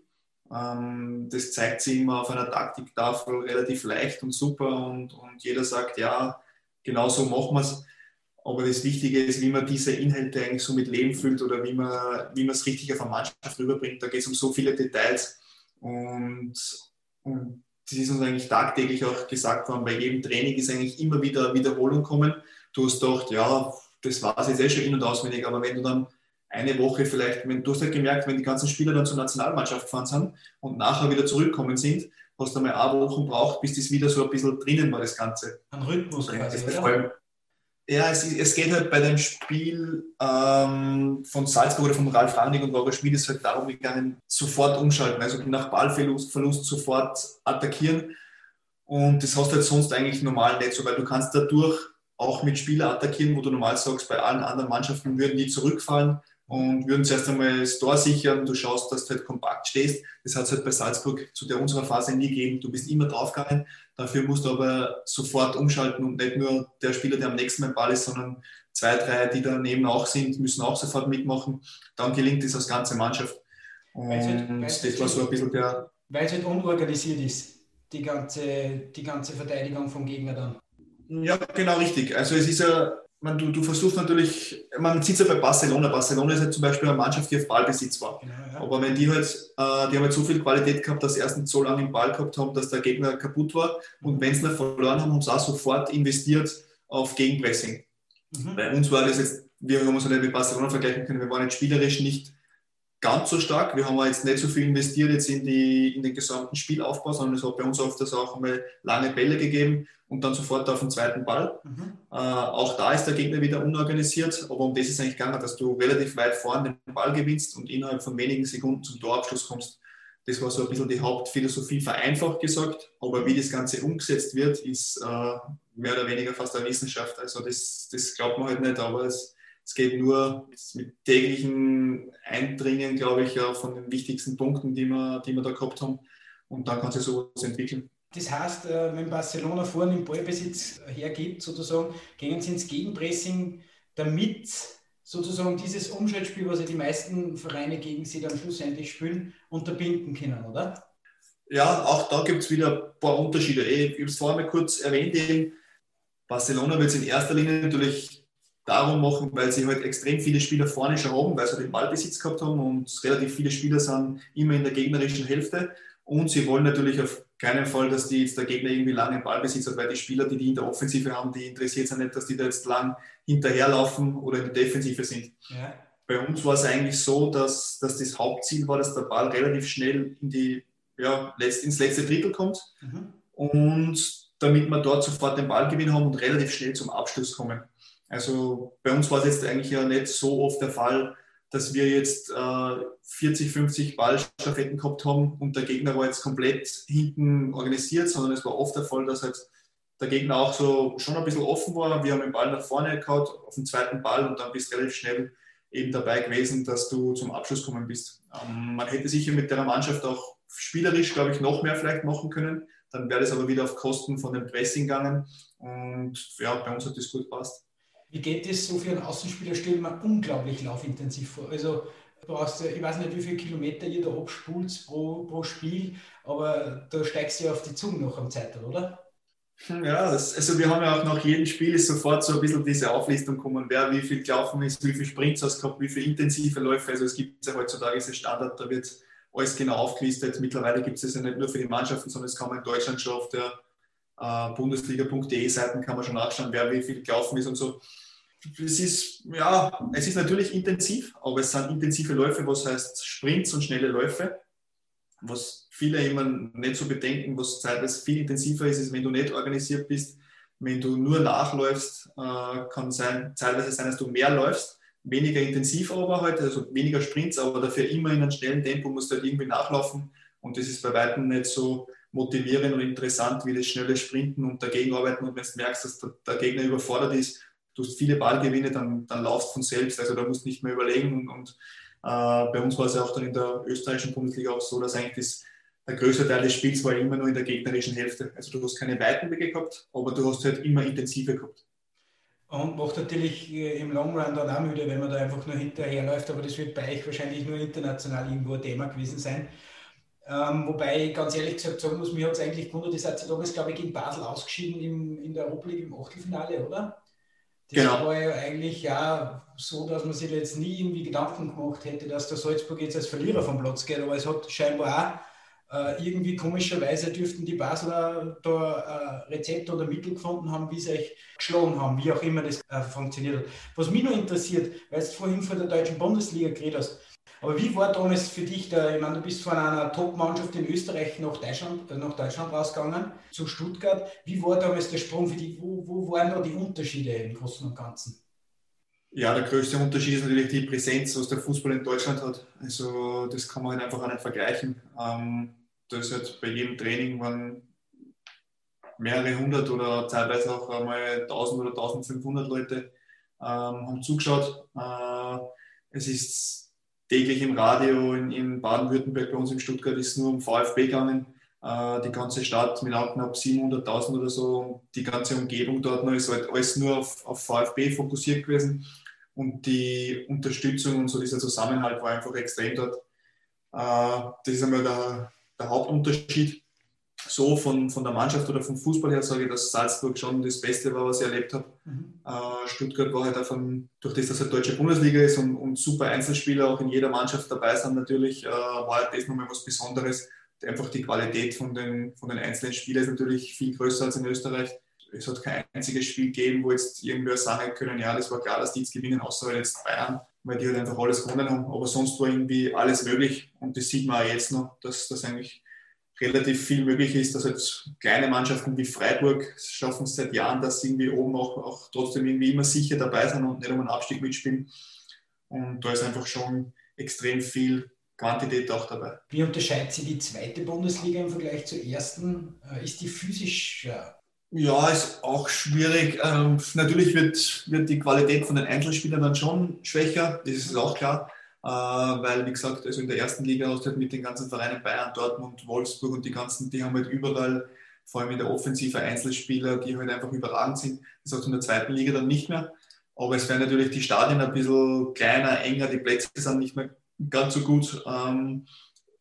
Ähm, das zeigt sich immer auf einer Taktiktafel relativ leicht und super und, und jeder sagt, ja, genau so machen wir es. Aber das Wichtige ist, wie man diese Inhalte eigentlich so mit Leben füllt oder wie man, wie es richtig auf eine Mannschaft rüberbringt. Da geht es um so viele Details und, und das ist uns eigentlich tagtäglich auch gesagt worden. Bei jedem Training ist eigentlich immer wieder Wiederholung kommen. Du hast gedacht, ja, das war es jetzt eh schon in- und auswendig, aber wenn du dann eine Woche vielleicht, wenn du hast halt gemerkt, wenn die ganzen Spieler dann zur Nationalmannschaft gefahren sind und nachher wieder zurückkommen sind, hast du einmal eine Woche braucht, bis das wieder so ein bisschen drinnen war, das Ganze. Ein Rhythmus quasi, ja, ja es, es, geht halt bei dem Spiel ähm, von Salzburg oder von Ralf Rangnick und Roger Schmid ist halt darum gegangen, sofort umschalten, also nach Ballverlust Verlust sofort attackieren. Und das hast du halt sonst eigentlich normal nicht so, weil du kannst dadurch auch mit Spielern attackieren, wo du normal sagst, bei allen anderen Mannschaften würden die zurückfallen und würden zuerst einmal das Tor sichern. Du schaust, dass du halt kompakt stehst. Das hat es halt bei Salzburg zu der unserer Phase nie gegeben. Du bist immer draufgegangen. Dafür musst du aber sofort umschalten und nicht nur der Spieler, der am nächsten Mal Ball ist, sondern zwei, drei, die daneben auch sind, müssen auch sofort mitmachen. Dann gelingt es als ganze Mannschaft. Und halt, das war so ein bisschen der. Weil es halt unorganisiert ist, die ganze, die ganze Verteidigung vom Gegner dann. Ja, genau richtig. Also es ist ja, man, du, du versuchst natürlich, man sieht es ja bei Barcelona. Barcelona ist ja zum Beispiel eine Mannschaft, die auf Ballbesitz war. Genau, ja. Aber wenn die halt, äh, die haben halt so viel Qualität gehabt, dass sie erst nicht so lange im Ball gehabt haben, dass der Gegner kaputt war. Und wenn sie noch verloren haben, haben sie auch sofort investiert auf Gegenpressing. Mhm. Bei uns war das jetzt, wir haben uns nicht mit Barcelona vergleichen können, wir waren jetzt spielerisch nicht ganz so stark. Wir haben jetzt nicht so viel investiert jetzt in, die, in den gesamten Spielaufbau, sondern es hat bei uns oft das auch einmal lange Bälle gegeben und dann sofort auf den zweiten Ball. Mhm. Äh, auch da ist der Gegner wieder unorganisiert, aber um das ist eigentlich gegangen, dass du relativ weit vorne den Ball gewinnst und innerhalb von wenigen Sekunden zum Torabschluss kommst. Das war so ein bisschen die Hauptphilosophie, vereinfacht gesagt, aber wie das Ganze umgesetzt wird, ist äh, mehr oder weniger fast eine Wissenschaft. Also das, das glaubt man halt nicht, aber es, es geht nur mit täglichen Eindringen, glaube ich, ja, von den wichtigsten Punkten, die wir, die wir da gehabt haben. Und dann kann sich sowas entwickeln. Das heißt, äh, wenn Barcelona vorne im Ballbesitz hergibt, sozusagen, gehen sie ins Gegenpressing, damit sozusagen dieses Umschaltspiel, was ja die meisten Vereine gegen sie dann schlussendlich spielen, unterbinden können, oder? Ja, auch da gibt es wieder ein paar Unterschiede. Ich habe es vorher mal kurz erwähnt, Barcelona wird es in erster Linie natürlich darum machen, weil sie halt extrem viele Spieler vorne schon haben, weil sie den Ballbesitz gehabt haben und relativ viele Spieler sind immer in der gegnerischen Hälfte. Und sie wollen natürlich auf keinen Fall, dass die jetzt der Gegner irgendwie lange Ballbesitz hat, weil die Spieler, die die in der Offensive haben, die interessiert sind nicht, dass die da jetzt lang hinterherlaufen oder in der Defensive sind. Ja. Bei uns war es eigentlich so, dass, dass das Hauptziel war, dass der Ball relativ schnell in die, ja, ins letzte Drittel kommt mhm. und damit wir dort sofort den Ballgewinn haben und relativ schnell zum Abschluss kommen. Also bei uns war es jetzt eigentlich ja nicht so oft der Fall, dass wir jetzt äh, 40, 50 Ballstaffetten gehabt haben und der Gegner war jetzt komplett hinten organisiert, sondern es war oft der Fall, dass halt der Gegner auch so schon ein bisschen offen war. Wir haben den Ball nach vorne gehauen, auf den zweiten Ball und dann bist du relativ schnell eben dabei gewesen, dass du zum Abschluss kommen bist. Ähm, man hätte sicher mit der Mannschaft auch spielerisch, glaube ich, noch mehr vielleicht machen können. Dann wäre das aber wieder auf Kosten von dem Pressing gegangen. Und ja, bei uns hat das gut gepasst. Wie geht das so für einen Außenspieler? Stellen wir unglaublich laufintensiv vor. Also brauchst du, ich weiß nicht, wie viele Kilometer ihr da abspult pro, pro Spiel, aber da steigst du ja auf die Zunge noch am Zeital, oder? Ja, das, also wir haben ja auch nach jedem Spiel sofort so ein bisschen diese Auflistung kommen, wer wie viel gelaufen ist, wie viele Sprints hast gehabt, wie viele intensive Läufe. Also es gibt ja heutzutage diese Standard, da wird alles genau aufgelistet. Mittlerweile gibt es das ja nicht nur für die Mannschaften, sondern es kann man in Deutschland schon auf der äh, Bundesliga.de Seiten kann man schon nachschauen, wer wie viel gelaufen ist und so. Es ist, ja, es ist natürlich intensiv, aber es sind intensive Läufe, was heißt Sprints und schnelle Läufe. Was viele immer nicht so bedenken, was zeitweise viel intensiver ist, ist, wenn du nicht organisiert bist. Wenn du nur nachläufst, äh, kann sein, teilweise sein, dass du mehr läufst, weniger intensiv aber halt, also weniger Sprints, aber dafür immer in einem schnellen Tempo musst du halt irgendwie nachlaufen. Und das ist bei weitem nicht so motivierend und interessant wie das schnelle Sprinten und dagegen arbeiten. Und wenn du merkst, dass der, Gegner überfordert ist, du hast viele Ballgewinne, dann, dann laufst von selbst. Also da musst du nicht mehr überlegen. Und, und äh, bei uns war es ja auch dann in der österreichischen Bundesliga auch so, dass eigentlich das, der größte Teil des Spiels war immer nur in der gegnerischen Hälfte. Also du hast keine weiten Wege gehabt, aber du hast halt immer intensive gehabt. Und macht natürlich äh, im Long Run dann auch müde, wenn man da einfach nur hinterherläuft. Aber das wird bei euch wahrscheinlich nur international irgendwo ein Thema gewesen sein. Ähm, wobei ich ganz ehrlich gesagt sagen muss, mir hat es eigentlich gewundert, ihr seid damals, glaube ich, gegen Basel ausgeschieden im, in der Europa League im Achtelfinale, oder? Das genau. war ja eigentlich ja so, dass man sich jetzt nie irgendwie Gedanken gemacht hätte, dass der Salzburg jetzt als Verlierer vom Platz geht, aber es hat scheinbar auch äh, irgendwie komischerweise dürften die Basler da äh, Rezepte oder Mittel gefunden haben, wie sie euch geschlagen haben, wie auch immer das äh, funktioniert hat. Was mich noch interessiert, weil du vorhin von der deutschen Bundesliga geredet hast, aber wie war damals für dich da? Ich meine, du bist von einer Top-Mannschaft in Österreich nach Deutschland, äh, nach Deutschland rausgegangen, zu Stuttgart. Wie war damals der Sprung für dich? Wo, wo waren da die Unterschiede im Großen und Ganzen? Ja, der größte Unterschied ist natürlich die Präsenz, was der Fußball in Deutschland hat. Also das kann man halt einfach auch nicht vergleichen. Ähm, da ist halt bei jedem Training waren mehrere hundert oder teilweise auch einmal 1000 oder 1500 Leute ähm, haben zugeschaut. Äh, es ist täglich im Radio in, in Baden-Württemberg, bei uns in Stuttgart, ist nur um VfB gegangen. Äh, die ganze Stadt mit knapp 700.000 oder so. Die ganze Umgebung dort noch ist halt alles nur auf, auf VfB fokussiert gewesen. Und die Unterstützung und so dieser Zusammenhalt war einfach extrem dort. Äh, das ist einmal der, der Hauptunterschied. So von, von der Mannschaft oder vom Fußball her sage ich, dass Salzburg schon das Beste war, was ich erlebt habe. Mhm. Äh, Stuttgart war halt davon, durch das, dass es halt deutsche Bundesliga ist und, und, super Einzelspieler auch in jeder Mannschaft dabei sind, natürlich äh, war halt das nochmal was Besonderes. Einfach die Qualität von den, von den einzelnen Spielern ist natürlich viel größer als in Österreich. Es hat kein einziges Spiel gegeben, wo jetzt irgendwer sagen können, ja, das war klar, dass die jetzt gewinnen, außer jetzt Bayern, weil die halt einfach alles gewonnen haben. Aber sonst war irgendwie alles möglich und das sieht man auch jetzt noch, dass das eigentlich relativ viel möglich ist, dass jetzt kleine Mannschaften wie Freiburg schaffen es seit Jahren, dass sie irgendwie oben auch, auch trotzdem irgendwie immer sicher dabei sind und nicht um einen Abstieg mitspielen. Und da ist einfach schon extrem viel Quantität auch dabei. Wie unterscheidet sich die zweite Bundesliga im Vergleich zur ersten? Äh, ist die physisch ja. Ja, ist auch schwierig. Ähm, natürlich wird, wird die Qualität von den Einzelspielern dann schon schwächer, das ist auch klar. Äh, weil, wie gesagt, also in der ersten Liga hast du halt mit den ganzen Vereinen Bayern, Dortmund, Wolfsburg und die ganzen, die haben halt überall, vor allem in der Offensive, Einzelspieler, die halt einfach überragend sind. Das hast du in der zweiten Liga dann nicht mehr. Aber es werden natürlich die Stadien ein bisschen kleiner, enger, die Plätze sind nicht mehr ganz so gut. Ähm,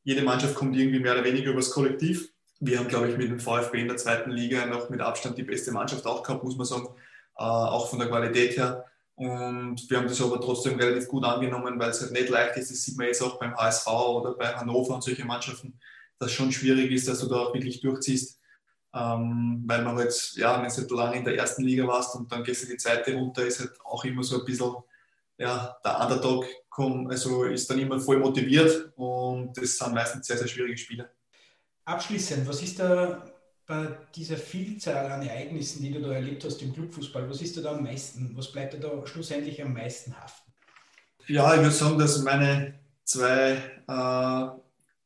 jede Mannschaft kommt irgendwie mehr oder weniger übers Kollektiv. Wir haben, glaube ich, mit dem VfB in der zweiten Liga noch mit Abstand die beste Mannschaft auch gehabt, muss man sagen, äh, auch von der Qualität her. Und wir haben das aber trotzdem relativ gut angenommen, weil es halt nicht leicht ist. Das sieht man jetzt auch beim HSV oder bei Hannover und solche Mannschaften, dass es schon schwierig ist, dass du da auch wirklich durchziehst. Ähm, weil man halt, ja, wenn du halt lange in der ersten Liga warst und dann gehst du die zweite runter, ist halt auch immer so ein bisschen, ja, der Underdog kommt, also ist dann immer voll motiviert und das sind meistens sehr, sehr schwierige Spiele. Abschließend, was ist da bei dieser Vielzahl an Ereignissen, die du da erlebt hast im Clubfußball, was ist da am meisten, was bleibt dir da schlussendlich am meisten haften? Ja, ich würde sagen, dass meine zwei äh,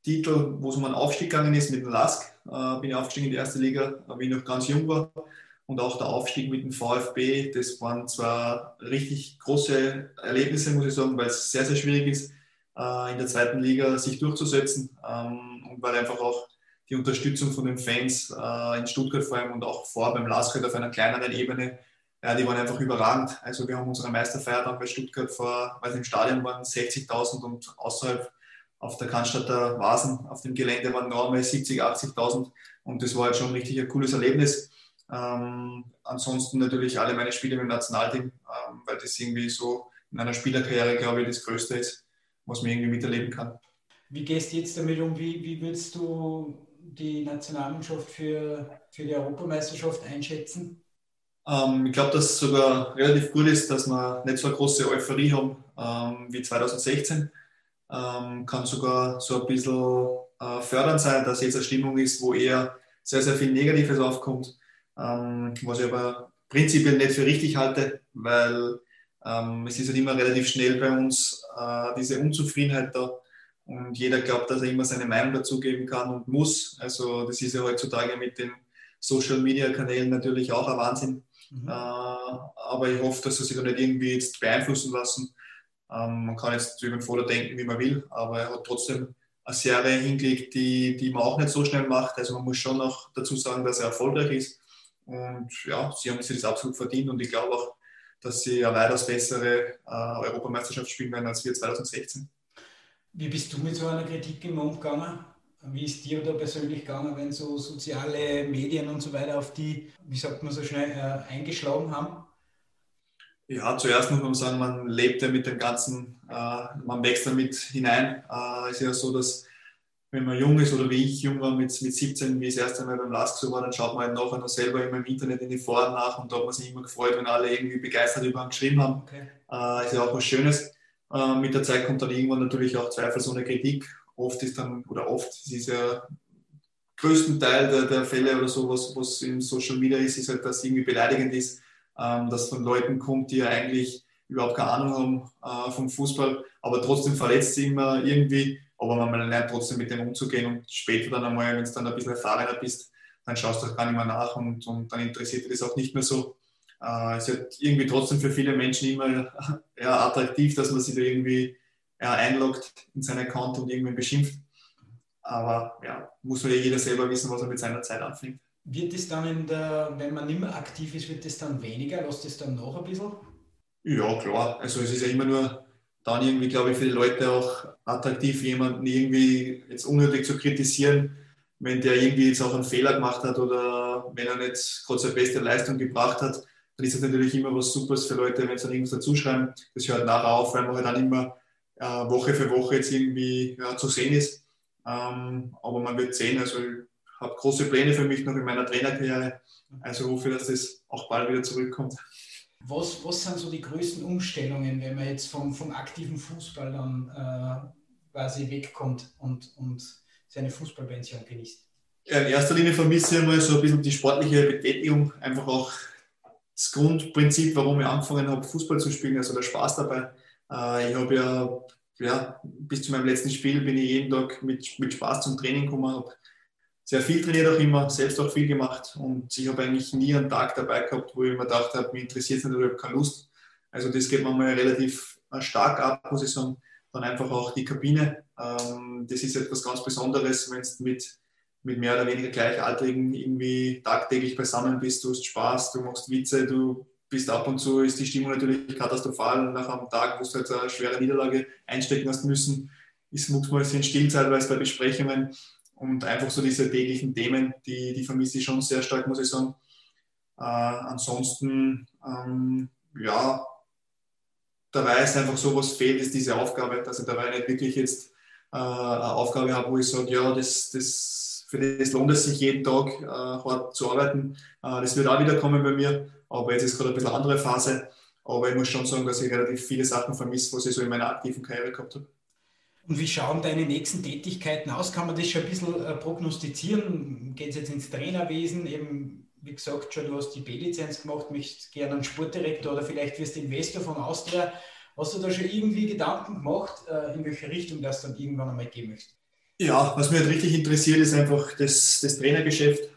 Titel, wo es um einen Aufstieg gegangen ist mit dem LASK, äh, bin ich aufgestiegen in die erste Liga, wie ich noch ganz jung war. Und auch der Aufstieg mit dem VfB, das waren zwar richtig große Erlebnisse, muss ich sagen, weil es sehr, sehr schwierig ist, äh, in der zweiten Liga sich durchzusetzen ähm, und weil einfach auch die Unterstützung von den Fans äh, in Stuttgart vor allem und auch vor beim Laskert auf einer kleineren Ebene, ja, die waren einfach überragend. Also wir haben unsere Meisterfeier dann bei Stuttgart vor, weil im Stadion waren 60.000 und außerhalb auf der Cannstatter Vasen auf dem Gelände waren normal 70, 80.000 und das war halt schon richtig ein cooles Erlebnis. Ähm, ansonsten natürlich alle meine Spiele mit dem Nationalteam, ähm, weil das irgendwie so in einer Spielerkarriere, glaube ich, das Größte ist, was man irgendwie miterleben kann. Wie gehst du jetzt damit um? Wie, wie willst du die Nationalmannschaft für, für die Europameisterschaft einschätzen? Ähm, ich glaube, dass es sogar relativ gut ist, dass wir nicht so eine große Euphorie haben ähm, wie 2016. Ähm, kann sogar so ein bisschen äh, fördernd sein, dass jetzt eine Stimmung ist, wo eher sehr, sehr viel Negatives aufkommt, ähm, was ich aber prinzipiell nicht für richtig halte, weil ähm, es ist halt immer relativ schnell bei uns äh, diese Unzufriedenheit da und jeder glaubt, dass er immer seine Meinung dazugeben kann und muss. Also das ist ja heutzutage mit den Social-Media-Kanälen natürlich auch ein Wahnsinn. Mhm. Äh, aber ich hoffe, dass er sich da nicht irgendwie jetzt beeinflussen lassen. Ähm, man kann jetzt über den Vorder denken, wie man will, aber er hat trotzdem eine Serie hingelegt, die, die man auch nicht so schnell macht. Also man muss schon noch dazu sagen, dass er erfolgreich ist. Und ja, sie haben sich das absolut verdient und ich glaube auch, dass sie eine weitaus bessere äh, Europameisterschaft spielen werden als wir 2016. Wie bist du mit so einer Kritik immer umgegangen? Wie ist dir da persönlich gegangen, wenn so soziale Medien und so weiter auf die, wie sagt man so schnell, äh, eingeschlagen haben? Ja, zuerst muss man sagen, man lebt ja mit dem Ganzen, äh, man wächst damit hinein. Äh, es ist ja so, dass wenn man jung ist oder wie ich jung war, mit, mit 17, wie ich das erste Mal beim LASK so war, dann schaut man halt nachher noch selber immer im Internet in die Foren nach und da hat man sich immer gefreut, wenn alle irgendwie begeistert über ihn geschrieben haben. Okay. Äh, ist ja auch was Schönes. Äh, mit der Zeit kommt dann irgendwann natürlich auch zweifelsohne Kritik. Oft ist dann, oder oft, es ist ja größten Teil der, der Fälle oder so, was, was in Social Media ist, ist halt, dass irgendwie beleidigend ist, ähm, dass von Leuten kommt, die ja eigentlich überhaupt keine Ahnung haben äh, vom Fußball, aber trotzdem verletzt sie immer irgendwie, aber man lernt trotzdem mit dem umzugehen und später dann einmal, wenn du dann ein bisschen erfahrener bist, dann schaust du auch gar nicht mehr nach und, und dann interessiert dich das auch nicht mehr so. Äh, es ist halt irgendwie trotzdem für viele Menschen immer ja, attraktiv, dass man sich da irgendwie ja, einloggt in seinen Account und irgendwen beschimpft. Aber ja, muss ja jeder selber wissen, was er mit seiner Zeit anfängt. Wird es dann, in der, wenn man nicht mehr aktiv ist, wird es dann weniger? Lässt es dann noch ein bisschen? Ja, klar. Also es ist ja immer nur dann irgendwie, glaube ich, für die Leute auch attraktiv, jemanden irgendwie jetzt unnötig zu kritisieren, wenn der irgendwie jetzt auch einen Fehler gemacht hat oder wenn er nicht gerade seine beste Leistung gebracht hat, dann ist das natürlich immer was Supers für Leute, wenn sie dann irgendwas dazuschreiben. Das hört nachher auf, weil man halt dann immer äh, Woche für Woche jetzt irgendwie ja, zu sehen ist. Ähm, aber man wird sehen, also ich habe große Pläne für mich noch in meiner Trainerkarriere. Also hoffe, dass das auch bald wieder zurückkommt. Was, was sind so die größten Umstellungen, wenn man jetzt vom, vom aktiven Fußball dann äh, quasi wegkommt und, und seine Fußballpension genießt? Ja, in erster Linie vermisse ich mal so ein bisschen die sportliche Betätigung, einfach auch das Grundprinzip, warum ich angefangen habe, Fußball zu spielen, also der Spaß dabei. Äh, ich habe ja, ja bis zu meinem letzten Spiel bin ich jeden Tag mit, mit Spaß zum Training gekommen, habe sehr viel trainiert auch immer, selbst auch viel gemacht und ich habe eigentlich nie einen Tag dabei gehabt, wo ich mir gedacht habe, mich interessiert es nicht oder ich habe keine Lust. Also das geht manchmal relativ äh, stark ab, muss ich sagen. Dann einfach auch die Kabine. Ähm, das ist etwas ganz Besonderes, wenn du mit, mit mehr oder weniger Gleichaltrigen irgendwie tagtäglich beisammen bist. Du hast Spaß, du machst Witze, du bist ab und zu, ist die Stimmung natürlich katastrophal. Nach einem Tag, wo du halt eine schwere Niederlage einstecken hast müssen, ist manchmal ein still zeitweise bei Besprechungen und einfach so diese täglichen Themen, die, die vermisse ich schon sehr stark, muss ich sagen. Äh, ansonsten, ähm, ja, dabei ist einfach so, was fehlt, ist diese Aufgabe, dass ich dabei nicht wirklich jetzt äh, eine Aufgabe habe, wo ich sage, ja, das, das, für das lohnt es sich jeden Tag äh, hart zu arbeiten. Äh, das wird auch wieder kommen bei mir, aber jetzt ist gerade ein bisschen eine andere Phase. Aber ich muss schon sagen, dass ich relativ viele Sachen vermisse, was ich so in meiner aktiven Karriere gehabt habe. Und wie schauen deine nächsten Tätigkeiten aus? Kann man das schon ein bisschen äh, prognostizieren? Geht es jetzt ins Trainerwesen? Eben, wie gesagt, schon du hast die B-Lizenz gemacht, möchtest gerne einen Sportdirektor oder vielleicht wirst du Investor von Austria. Hast du da schon irgendwie Gedanken gemacht, äh, in welche Richtung das dann irgendwann einmal gehen möchte? Ja, was mich halt richtig interessiert, ist einfach das, das Trainergeschäft.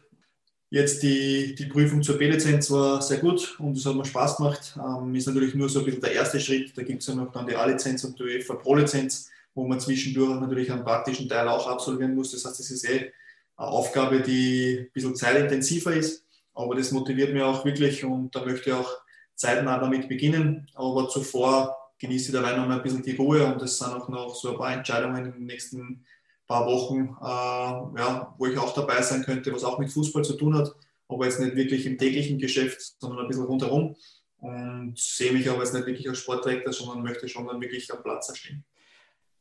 Jetzt die, die Prüfung zur B-Lizenz war sehr gut und es hat mir Spaß gemacht. Ähm, ist natürlich nur so ein bisschen der erste Schritt. Da gibt es ja noch dann die A-Lizenz und die UEFA Pro-Lizenz, wo man zwischendurch natürlich einen praktischen Teil auch absolvieren muss. Das heißt, das ist eh eine Aufgabe, die ein bisschen zeitintensiver ist. Aber das motiviert mich auch wirklich und da möchte ich auch zeitnah damit beginnen. Aber zuvor genieße ich dabei noch mal ein bisschen die Ruhe und es sind auch noch so ein paar Entscheidungen in den nächsten paar Wochen, äh, ja, wo ich auch dabei sein könnte, was auch mit Fußball zu tun hat, aber jetzt nicht wirklich im täglichen Geschäft, sondern ein bisschen rundherum und sehe mich aber jetzt nicht wirklich als Sportdirektor, sondern möchte schon dann wirklich am Platz stehen.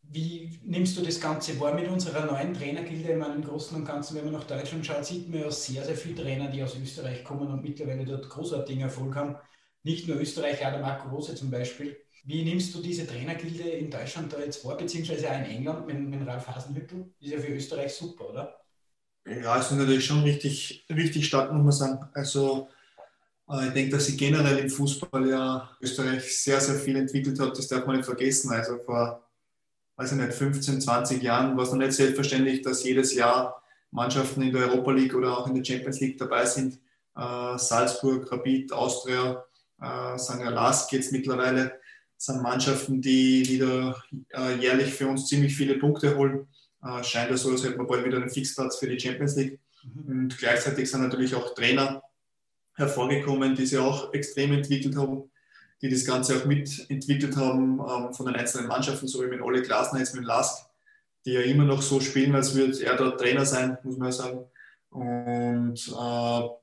Wie nimmst du das Ganze wahr mit unserer neuen Trainergilde? Ich meine, im Großen und Ganzen, wenn man nach Deutschland schaut, sieht man ja sehr, sehr viele Trainer, die aus Österreich kommen und mittlerweile dort großartigen Erfolg haben. Nicht nur Österreich, auch der Marco Rose zum Beispiel. Wie nimmst du diese Trainergilde in Deutschland da jetzt vor, beziehungsweise auch in England mit, mit Ralf Hasenhüttl? Ist ja für Österreich super, oder? Ja, es ist natürlich schon richtig, richtig stark, muss man sagen. Also äh, ich denke, dass sich generell im Fußball ja Österreich sehr, sehr viel entwickelt hat. Das darf man nicht vergessen. Also vor, weiß ich nicht, 15, 20 Jahren war es noch nicht selbstverständlich, dass jedes Jahr Mannschaften in der Europa League oder auch in der Champions League dabei sind. Äh, Salzburg, Rapid, Austria, äh, St. Lask jetzt mittlerweile sind Mannschaften, die wieder äh, jährlich für uns ziemlich viele Punkte holen. Äh, scheint ja so, als hätten wir bald wieder einen Fixplatz für die Champions League. Mhm. Und gleichzeitig sind natürlich auch Trainer hervorgekommen, die sich auch extrem entwickelt haben, die das Ganze auch mitentwickelt haben ähm, von den einzelnen Mannschaften, so wie mit Ole Glasner, jetzt mit Lask, die ja immer noch so spielen, als würde er dort Trainer sein, muss man ja sagen. Und äh,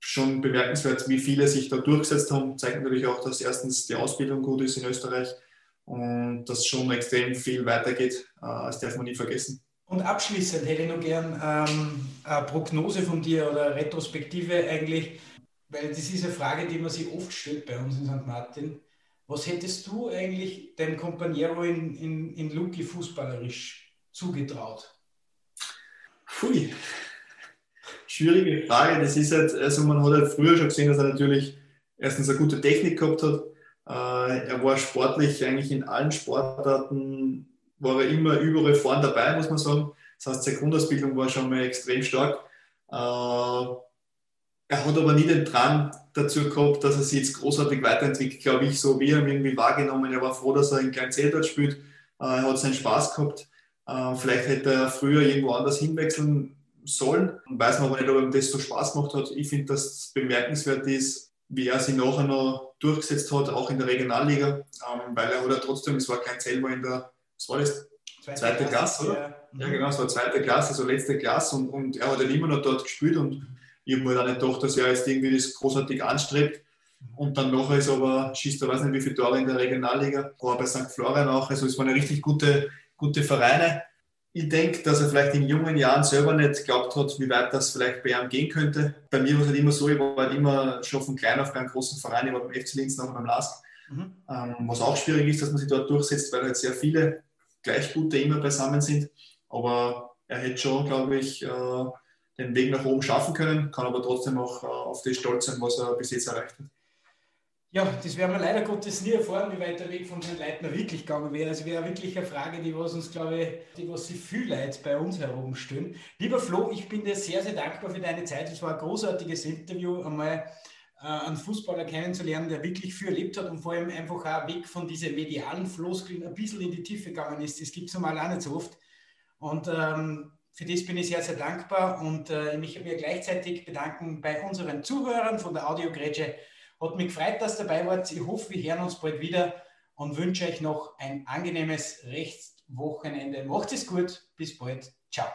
schon bemerkenswert, wie viele sich da durchgesetzt haben. Zeigt natürlich auch, dass erstens die Ausbildung gut ist in Österreich und dass schon extrem viel weitergeht. Äh, das darf man nie vergessen. Und abschließend hätte ich noch gern ähm, eine Prognose von dir oder eine Retrospektive eigentlich, weil das ist eine Frage, die man sich oft stellt bei uns in St. Martin. Was hättest du eigentlich deinem Companiero in, in, in Luki fußballerisch zugetraut? Pfui, schwierige Frage. Das ist halt, also man hat halt früher schon gesehen, dass er natürlich erstens eine gute Technik gehabt hat. Äh, er war sportlich eigentlich in allen Sportarten, war er immer überall vorn dabei, muss man sagen. Das heißt, seine Grundausbildung war schon mal extrem stark. Äh, er hat aber nie den Drang dazu gehabt, dass er sich jetzt großartig weiterentwickelt, glaube ich, so wie er irgendwie wahrgenommen. Er war froh, dass er in Kleinzell dort spielt. Äh, er hat seinen Spaß gehabt. Vielleicht hätte er früher irgendwo anders hinwechseln sollen. Und weiß man aber nicht, ob ihm das so Spaß gemacht hat. Ich finde, dass es bemerkenswert ist, wie er sich nachher noch durchgesetzt hat, auch in der Regionalliga, ähm, weil er hat trotzdem, es war kein selber in der, was war das? zweite, zweite Klasse, oder? Ja, ja, genau, es war zweite Klasse, also letzte Klasse und, und er hat dann immer noch dort gespielt und ich habe mir dann nicht gedacht, dass er jetzt irgendwie das großartig anstrebt. Und dann nachher ist aber, schießt er weiß nicht wie viele Tore in der Regionalliga, war bei St. Florian auch. Also es waren richtig gute, gute Vereine. Ich denke, dass er vielleicht in jungen Jahren selber nicht geglaubt hat, wie weit das vielleicht bei ihm gehen könnte. Bei mir war es halt immer so, ich war halt immer schon von klein auf bei einem großen Verein, ich war beim FC Linz noch beim LASK. Mhm. Ähm, was auch schwierig ist, dass man sich dort durchsetzt, weil halt sehr viele gleich gute immer beisammen sind. Aber er hätte schon, glaube ich, äh, den Weg nach oben schaffen können, kann aber trotzdem auch äh, auf das stolz sein, was er bis jetzt erreicht hat. Ja, das werden wir leider Gottes nie erfahren, wie weit der Weg von Herrn Leitner wirklich gegangen wäre. Also wäre wirklich eine Frage, die was uns, glaube ich, die was sich viel Leid bei uns herumstehen. Lieber Flo, ich bin dir sehr, sehr dankbar für deine Zeit. Es war ein großartiges Interview, einmal äh, einen Fußballer kennenzulernen, der wirklich viel erlebt hat und vor allem einfach auch weg von diesen medialen Floskeln ein bisschen in die Tiefe gegangen ist. Das gibt es normal auch nicht so oft. Und ähm, für das bin ich sehr, sehr dankbar und äh, ich möchte mich gleichzeitig bedanken bei unseren Zuhörern von der Audiogrätsche hat mich gefreut, dass ihr dabei wart. Ich hoffe, wir hören uns bald wieder und wünsche euch noch ein angenehmes Rechtswochenende. Macht es gut. Bis bald. Ciao.